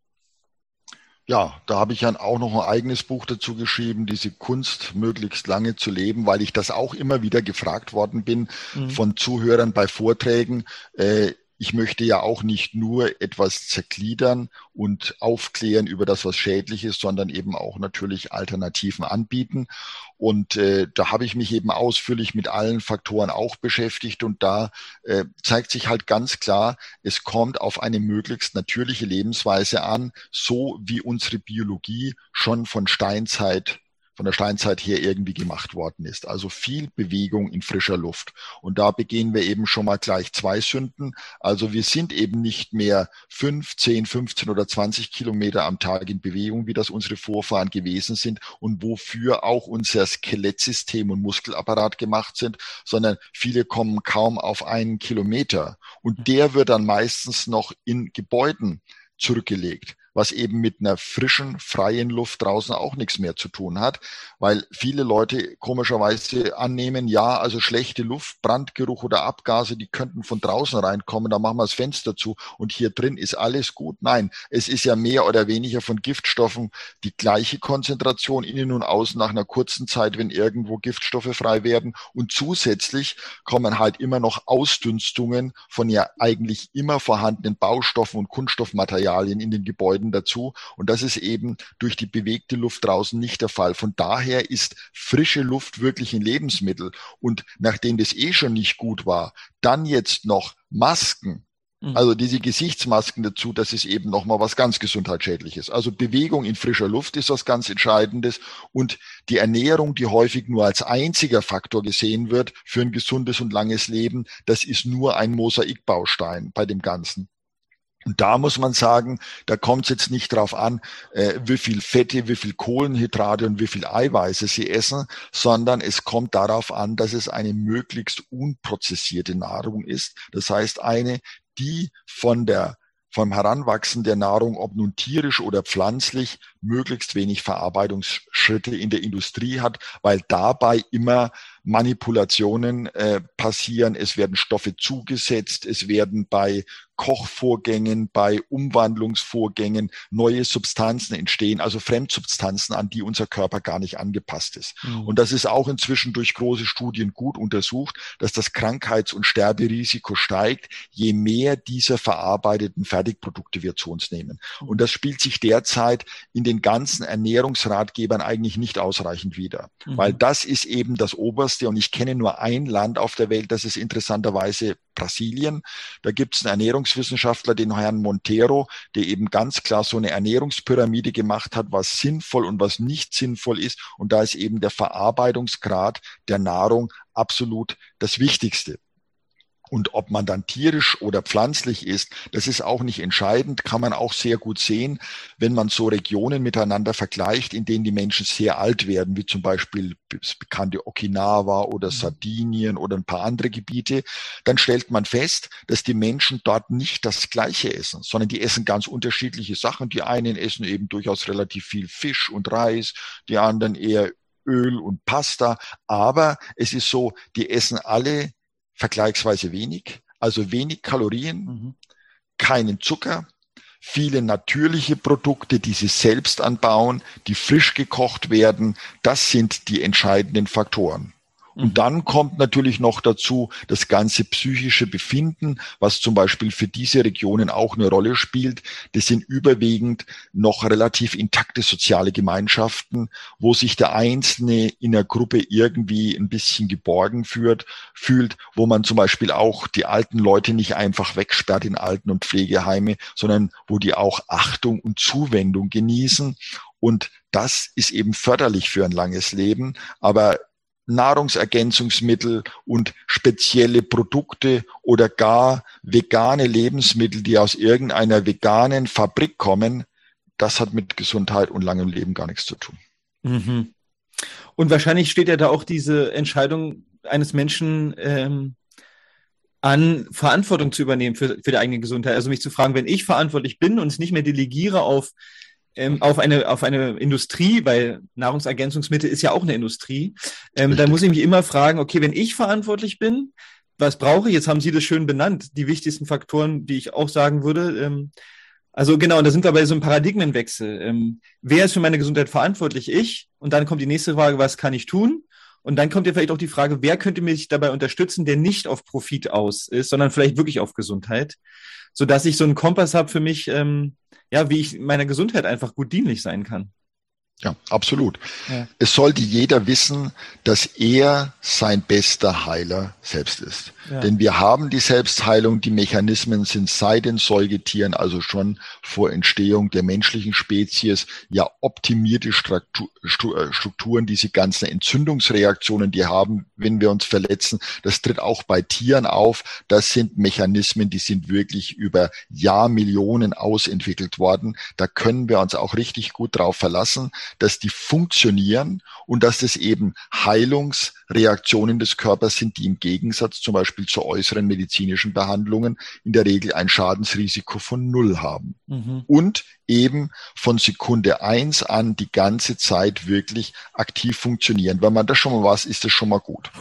Ja, da habe ich dann auch noch ein eigenes Buch dazu geschrieben, diese Kunst möglichst lange zu leben, weil ich das auch immer wieder gefragt worden bin mhm. von Zuhörern bei Vorträgen. Äh, ich möchte ja auch nicht nur etwas zergliedern und aufklären über das, was schädlich ist, sondern eben auch natürlich Alternativen anbieten. Und äh, da habe ich mich eben ausführlich mit allen Faktoren auch beschäftigt und da äh, zeigt sich halt ganz klar, es kommt auf eine möglichst natürliche Lebensweise an, so wie unsere Biologie schon von Steinzeit von der Steinzeit her irgendwie gemacht worden ist. Also viel Bewegung in frischer Luft. Und da begehen wir eben schon mal gleich zwei Sünden. Also wir sind eben nicht mehr fünf, zehn, 15 oder 20 Kilometer am Tag in Bewegung, wie das unsere Vorfahren gewesen sind und wofür auch unser Skelettsystem und Muskelapparat gemacht sind, sondern viele kommen kaum auf einen Kilometer. Und der wird dann meistens noch in Gebäuden zurückgelegt was eben mit einer frischen, freien Luft draußen auch nichts mehr zu tun hat, weil viele Leute komischerweise annehmen, ja, also schlechte Luft, Brandgeruch oder Abgase, die könnten von draußen reinkommen, da machen wir das Fenster zu und hier drin ist alles gut. Nein, es ist ja mehr oder weniger von Giftstoffen die gleiche Konzentration innen und außen nach einer kurzen Zeit, wenn irgendwo Giftstoffe frei werden und zusätzlich kommen halt immer noch Ausdünstungen von ja eigentlich immer vorhandenen Baustoffen und Kunststoffmaterialien in den Gebäuden Gebäuden dazu. Und das ist eben durch die bewegte Luft draußen nicht der Fall. Von daher ist frische Luft wirklich ein Lebensmittel. Und nachdem das eh schon nicht gut war, dann jetzt noch Masken, mhm. also diese Gesichtsmasken dazu, das ist eben nochmal was ganz gesundheitsschädliches. Also Bewegung in frischer Luft ist was ganz Entscheidendes und die Ernährung, die häufig nur als einziger Faktor gesehen wird für ein gesundes und langes Leben, das ist nur ein Mosaikbaustein bei dem Ganzen. Und da muss man sagen, da kommt es jetzt nicht darauf an, äh, wie viel Fette, wie viel Kohlenhydrate und wie viel Eiweiße sie essen, sondern es kommt darauf an, dass es eine möglichst unprozessierte Nahrung ist. Das heißt, eine, die von der vom Heranwachsen der Nahrung, ob nun tierisch oder pflanzlich, möglichst wenig Verarbeitungsschritte in der Industrie hat, weil dabei immer Manipulationen äh, passieren. Es werden Stoffe zugesetzt, es werden bei Kochvorgängen, bei Umwandlungsvorgängen neue Substanzen entstehen, also Fremdsubstanzen, an die unser Körper gar nicht angepasst ist. Mhm. Und das ist auch inzwischen durch große Studien gut untersucht, dass das Krankheits- und Sterberisiko steigt, je mehr dieser verarbeiteten Fertigprodukte wir zu uns nehmen. Und das spielt sich derzeit in den ganzen Ernährungsratgebern eigentlich nicht ausreichend wider, mhm. weil das ist eben das Oberste. Und ich kenne nur ein Land auf der Welt, das ist interessanterweise Brasilien. Da gibt es einen Ernährungswissenschaftler, den Herrn Montero, der eben ganz klar so eine Ernährungspyramide gemacht hat, was sinnvoll und was nicht sinnvoll ist. Und da ist eben der Verarbeitungsgrad der Nahrung absolut das Wichtigste. Und ob man dann tierisch oder pflanzlich ist, das ist auch nicht entscheidend, kann man auch sehr gut sehen, wenn man so Regionen miteinander vergleicht, in denen die Menschen sehr alt werden, wie zum Beispiel das bekannte Okinawa oder mhm. Sardinien oder ein paar andere Gebiete, dann stellt man fest, dass die Menschen dort nicht das Gleiche essen, sondern die essen ganz unterschiedliche Sachen. Die einen essen eben durchaus relativ viel Fisch und Reis, die anderen eher Öl und Pasta. Aber es ist so, die essen alle vergleichsweise wenig, also wenig Kalorien, mhm. keinen Zucker, viele natürliche Produkte, die sie selbst anbauen, die frisch gekocht werden, das sind die entscheidenden Faktoren. Und dann kommt natürlich noch dazu das ganze psychische Befinden, was zum Beispiel für diese Regionen auch eine Rolle spielt. Das sind überwiegend noch relativ intakte soziale Gemeinschaften, wo sich der Einzelne in der Gruppe irgendwie ein bisschen geborgen führt, fühlt, wo man zum Beispiel auch die alten Leute nicht einfach wegsperrt in Alten- und Pflegeheime, sondern wo die auch Achtung und Zuwendung genießen. Und das ist eben förderlich für ein langes Leben. Aber Nahrungsergänzungsmittel und spezielle Produkte oder gar vegane Lebensmittel, die aus irgendeiner veganen Fabrik kommen, das hat mit Gesundheit und langem Leben gar nichts zu tun. Mhm. Und wahrscheinlich steht ja da auch diese Entscheidung eines Menschen ähm, an, Verantwortung zu übernehmen für, für die eigene Gesundheit. Also mich zu fragen, wenn ich verantwortlich bin und es nicht mehr delegiere auf ähm, auf eine auf eine Industrie, weil Nahrungsergänzungsmittel ist ja auch eine Industrie. Ähm, da muss ich mich immer fragen, okay, wenn ich verantwortlich bin, was brauche ich? Jetzt haben Sie das schön benannt, die wichtigsten Faktoren, die ich auch sagen würde. Ähm, also genau, und da sind wir bei so einem Paradigmenwechsel. Ähm, wer ist für meine Gesundheit verantwortlich? Ich. Und dann kommt die nächste Frage, was kann ich tun? Und dann kommt ja vielleicht auch die Frage, wer könnte mich dabei unterstützen, der nicht auf Profit aus ist, sondern vielleicht wirklich auf Gesundheit, so dass ich so einen Kompass habe für mich, ähm, ja, wie ich meiner Gesundheit einfach gut dienlich sein kann. Ja, absolut. Ja. Es sollte jeder wissen, dass er sein bester Heiler selbst ist. Ja. Denn wir haben die Selbstheilung, die Mechanismen sind seit den Säugetieren, also schon vor Entstehung der menschlichen Spezies, ja optimierte äh, Strukturen, diese ganzen Entzündungsreaktionen, die haben, wenn wir uns verletzen, das tritt auch bei Tieren auf. Das sind Mechanismen, die sind wirklich über Jahrmillionen ausentwickelt worden. Da können wir uns auch richtig gut drauf verlassen, dass die funktionieren und dass das eben Heilungsreaktionen des Körpers sind, die im Gegensatz zum Beispiel zu äußeren medizinischen Behandlungen in der Regel ein Schadensrisiko von null haben. Mhm. Und eben von Sekunde eins an die ganze Zeit wirklich aktiv funktionieren. Wenn man das schon mal weiß, ist das schon mal gut.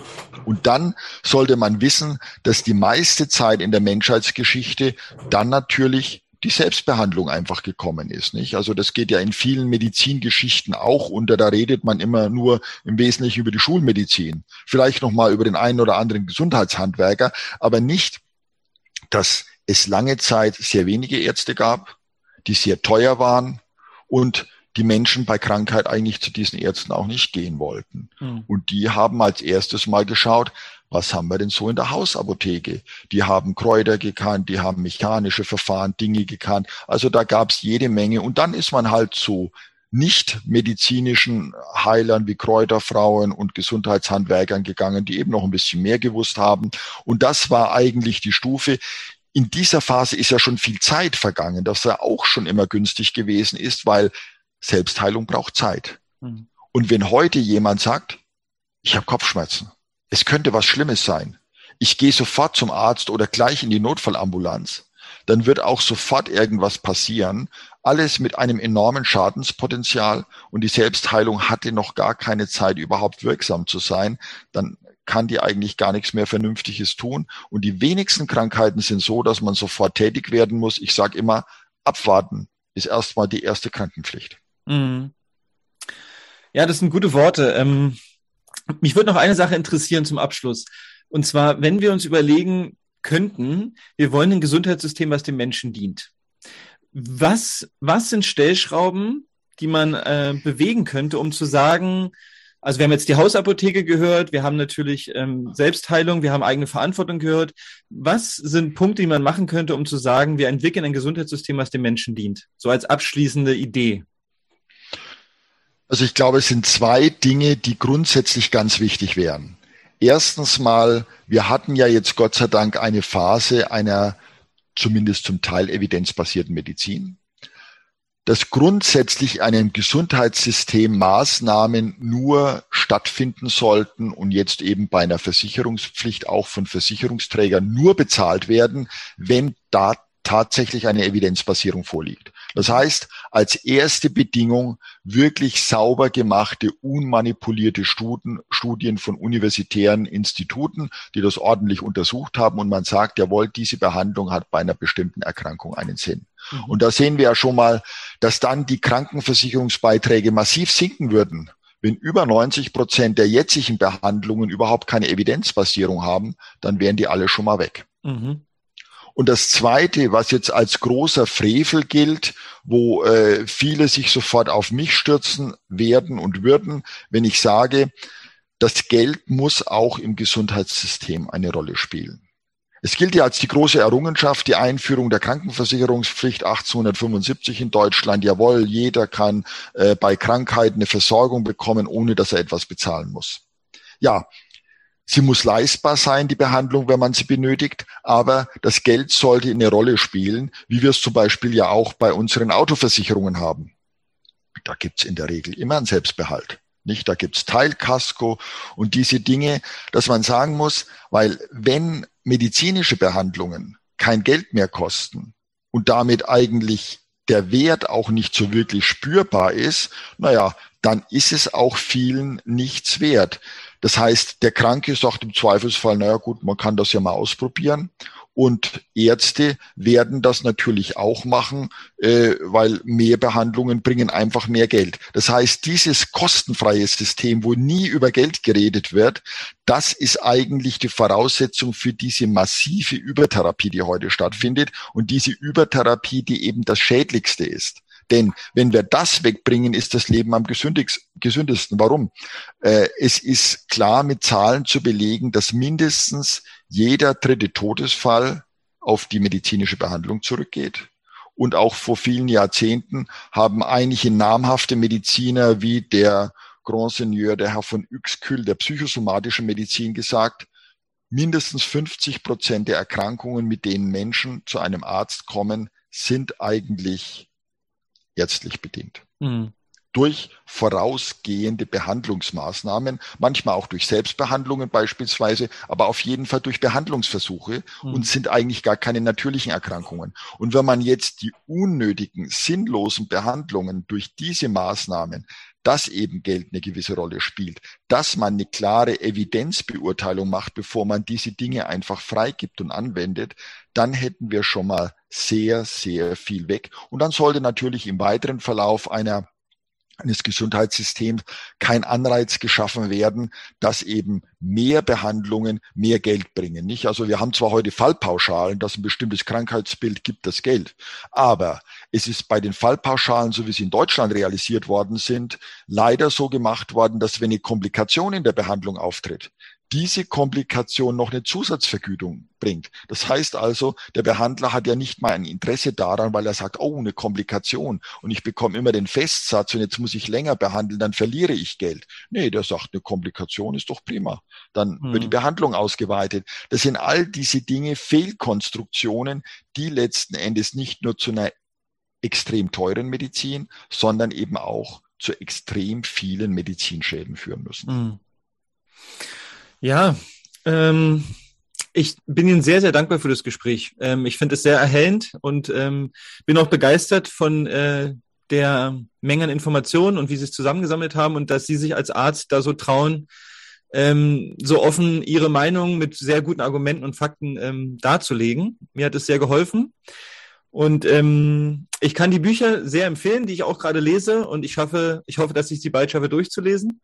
Und dann sollte man wissen, dass die meiste Zeit in der Menschheitsgeschichte dann natürlich die Selbstbehandlung einfach gekommen ist, nicht? Also das geht ja in vielen Medizingeschichten auch unter. Da redet man immer nur im Wesentlichen über die Schulmedizin, vielleicht noch mal über den einen oder anderen Gesundheitshandwerker, aber nicht, dass es lange Zeit sehr wenige Ärzte gab, die sehr teuer waren und die Menschen bei Krankheit eigentlich zu diesen Ärzten auch nicht gehen wollten. Mhm. Und die haben als erstes mal geschaut, was haben wir denn so in der Hausapotheke? Die haben Kräuter gekannt, die haben mechanische Verfahren, Dinge gekannt. Also da gab es jede Menge. Und dann ist man halt zu nicht medizinischen Heilern wie Kräuterfrauen und Gesundheitshandwerkern gegangen, die eben noch ein bisschen mehr gewusst haben. Und das war eigentlich die Stufe, in dieser Phase ist ja schon viel Zeit vergangen, dass er auch schon immer günstig gewesen ist, weil Selbstheilung braucht Zeit. Mhm. Und wenn heute jemand sagt, ich habe Kopfschmerzen, es könnte was Schlimmes sein, ich gehe sofort zum Arzt oder gleich in die Notfallambulanz, dann wird auch sofort irgendwas passieren. Alles mit einem enormen Schadenspotenzial und die Selbstheilung hatte noch gar keine Zeit, überhaupt wirksam zu sein. Dann kann die eigentlich gar nichts mehr Vernünftiges tun. Und die wenigsten Krankheiten sind so, dass man sofort tätig werden muss. Ich sage immer, abwarten ist erstmal die erste Krankenpflicht. Mhm. Ja, das sind gute Worte. Ähm, mich würde noch eine Sache interessieren zum Abschluss. Und zwar, wenn wir uns überlegen könnten, wir wollen ein Gesundheitssystem, was dem Menschen dient. Was, was sind Stellschrauben, die man äh, bewegen könnte, um zu sagen, also wir haben jetzt die Hausapotheke gehört, wir haben natürlich ähm, Selbstheilung, wir haben eigene Verantwortung gehört. Was sind Punkte, die man machen könnte, um zu sagen, wir entwickeln ein Gesundheitssystem, was dem Menschen dient? So als abschließende Idee. Also ich glaube, es sind zwei Dinge, die grundsätzlich ganz wichtig wären. Erstens mal, wir hatten ja jetzt Gott sei Dank eine Phase einer zumindest zum Teil evidenzbasierten Medizin dass grundsätzlich einem Gesundheitssystem Maßnahmen nur stattfinden sollten und jetzt eben bei einer Versicherungspflicht auch von Versicherungsträgern nur bezahlt werden, wenn da tatsächlich eine Evidenzbasierung vorliegt. Das heißt, als erste Bedingung wirklich sauber gemachte, unmanipulierte Studien, Studien von universitären Instituten, die das ordentlich untersucht haben und man sagt, jawohl, diese Behandlung hat bei einer bestimmten Erkrankung einen Sinn. Mhm. Und da sehen wir ja schon mal, dass dann die Krankenversicherungsbeiträge massiv sinken würden. Wenn über 90 Prozent der jetzigen Behandlungen überhaupt keine Evidenzbasierung haben, dann wären die alle schon mal weg. Mhm. Und das Zweite, was jetzt als großer Frevel gilt, wo äh, viele sich sofort auf mich stürzen werden und würden, wenn ich sage, das Geld muss auch im Gesundheitssystem eine Rolle spielen. Es gilt ja als die große Errungenschaft die Einführung der Krankenversicherungspflicht 1875 in Deutschland. Jawohl, jeder kann äh, bei Krankheiten eine Versorgung bekommen, ohne dass er etwas bezahlen muss. Ja, sie muss leistbar sein, die Behandlung, wenn man sie benötigt, aber das Geld sollte eine Rolle spielen, wie wir es zum Beispiel ja auch bei unseren Autoversicherungen haben. Da gibt's in der Regel immer einen Selbstbehalt. Nicht? Da gibt's Teilkasko und diese Dinge, dass man sagen muss, weil wenn medizinische Behandlungen kein Geld mehr kosten und damit eigentlich der Wert auch nicht so wirklich spürbar ist, naja, dann ist es auch vielen nichts wert. Das heißt, der Kranke sagt im Zweifelsfall, naja gut, man kann das ja mal ausprobieren. Und Ärzte werden das natürlich auch machen, äh, weil mehr Behandlungen bringen einfach mehr Geld. Das heißt, dieses kostenfreie System, wo nie über Geld geredet wird, das ist eigentlich die Voraussetzung für diese massive Übertherapie, die heute stattfindet und diese Übertherapie, die eben das Schädlichste ist. Denn wenn wir das wegbringen, ist das Leben am gesündesten. Warum? Äh, es ist klar mit Zahlen zu belegen, dass mindestens jeder dritte Todesfall auf die medizinische Behandlung zurückgeht und auch vor vielen Jahrzehnten haben einige namhafte Mediziner wie der Grand Seigneur, der Herr von Uexküll, der psychosomatischen Medizin gesagt, mindestens 50 Prozent der Erkrankungen, mit denen Menschen zu einem Arzt kommen, sind eigentlich ärztlich bedingt. Mhm durch vorausgehende Behandlungsmaßnahmen, manchmal auch durch Selbstbehandlungen beispielsweise, aber auf jeden Fall durch Behandlungsversuche mhm. und sind eigentlich gar keine natürlichen Erkrankungen. Und wenn man jetzt die unnötigen, sinnlosen Behandlungen durch diese Maßnahmen dass eben Geld eine gewisse Rolle spielt, dass man eine klare Evidenzbeurteilung macht, bevor man diese Dinge einfach freigibt und anwendet, dann hätten wir schon mal sehr, sehr viel weg. Und dann sollte natürlich im weiteren Verlauf einer eines Gesundheitssystems kein Anreiz geschaffen werden, dass eben mehr Behandlungen mehr Geld bringen. Nicht? Also wir haben zwar heute Fallpauschalen, dass ein bestimmtes Krankheitsbild gibt das Geld, aber es ist bei den Fallpauschalen, so wie sie in Deutschland realisiert worden sind, leider so gemacht worden, dass wenn eine Komplikation in der Behandlung auftritt, diese Komplikation noch eine Zusatzvergütung bringt. Das heißt also, der Behandler hat ja nicht mal ein Interesse daran, weil er sagt, oh, eine Komplikation und ich bekomme immer den Festsatz und jetzt muss ich länger behandeln, dann verliere ich Geld. Nee, der sagt, eine Komplikation ist doch prima. Dann hm. wird die. Behandlung ausgeweitet. Das sind all diese Dinge, Fehlkonstruktionen, die letzten Endes nicht nur zu einer extrem teuren Medizin, sondern eben auch zu extrem vielen Medizinschäden führen müssen. Hm. Ja, ähm, ich bin Ihnen sehr, sehr dankbar für das Gespräch. Ähm, ich finde es sehr erhellend und ähm, bin auch begeistert von äh, der Menge an Informationen und wie Sie es zusammengesammelt haben und dass Sie sich als Arzt da so trauen, ähm, so offen Ihre Meinung mit sehr guten Argumenten und Fakten ähm, darzulegen. Mir hat es sehr geholfen. Und ähm, ich kann die Bücher sehr empfehlen, die ich auch gerade lese. Und ich hoffe, ich hoffe, dass ich sie bald schaffe durchzulesen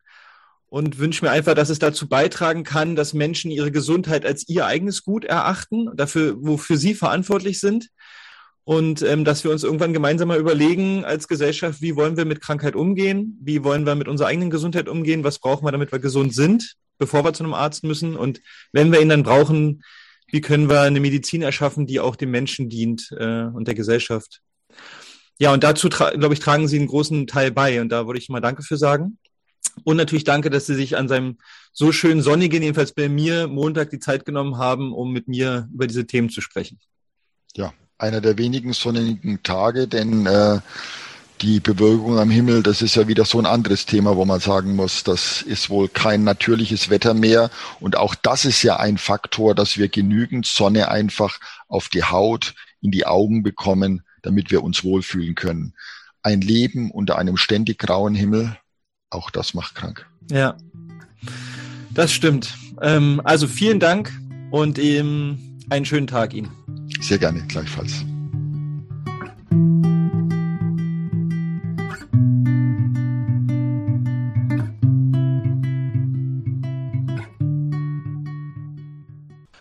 und wünsche mir einfach, dass es dazu beitragen kann, dass Menschen ihre Gesundheit als ihr eigenes Gut erachten, dafür, wofür sie verantwortlich sind. Und ähm, dass wir uns irgendwann gemeinsam mal überlegen als Gesellschaft, wie wollen wir mit Krankheit umgehen, wie wollen wir mit unserer eigenen Gesundheit umgehen, was brauchen wir, damit wir gesund sind, bevor wir zu einem Arzt müssen. Und wenn wir ihn dann brauchen, wie können wir eine Medizin erschaffen, die auch dem Menschen dient äh, und der Gesellschaft. Ja, und dazu, glaube ich, tragen Sie einen großen Teil bei. Und da würde ich mal Danke für sagen. Und natürlich danke, dass Sie sich an seinem so schönen sonnigen, jedenfalls bei mir, Montag die Zeit genommen haben, um mit mir über diese Themen zu sprechen. Ja, einer der wenigen sonnigen Tage, denn äh, die Bewölkung am Himmel, das ist ja wieder so ein anderes Thema, wo man sagen muss, das ist wohl kein natürliches Wetter mehr. Und auch das ist ja ein Faktor, dass wir genügend Sonne einfach auf die Haut, in die Augen bekommen, damit wir uns wohlfühlen können. Ein Leben unter einem ständig grauen Himmel, auch das macht krank. Ja, das stimmt. Ähm, also vielen Dank und ähm, einen schönen Tag Ihnen. Sehr gerne, gleichfalls.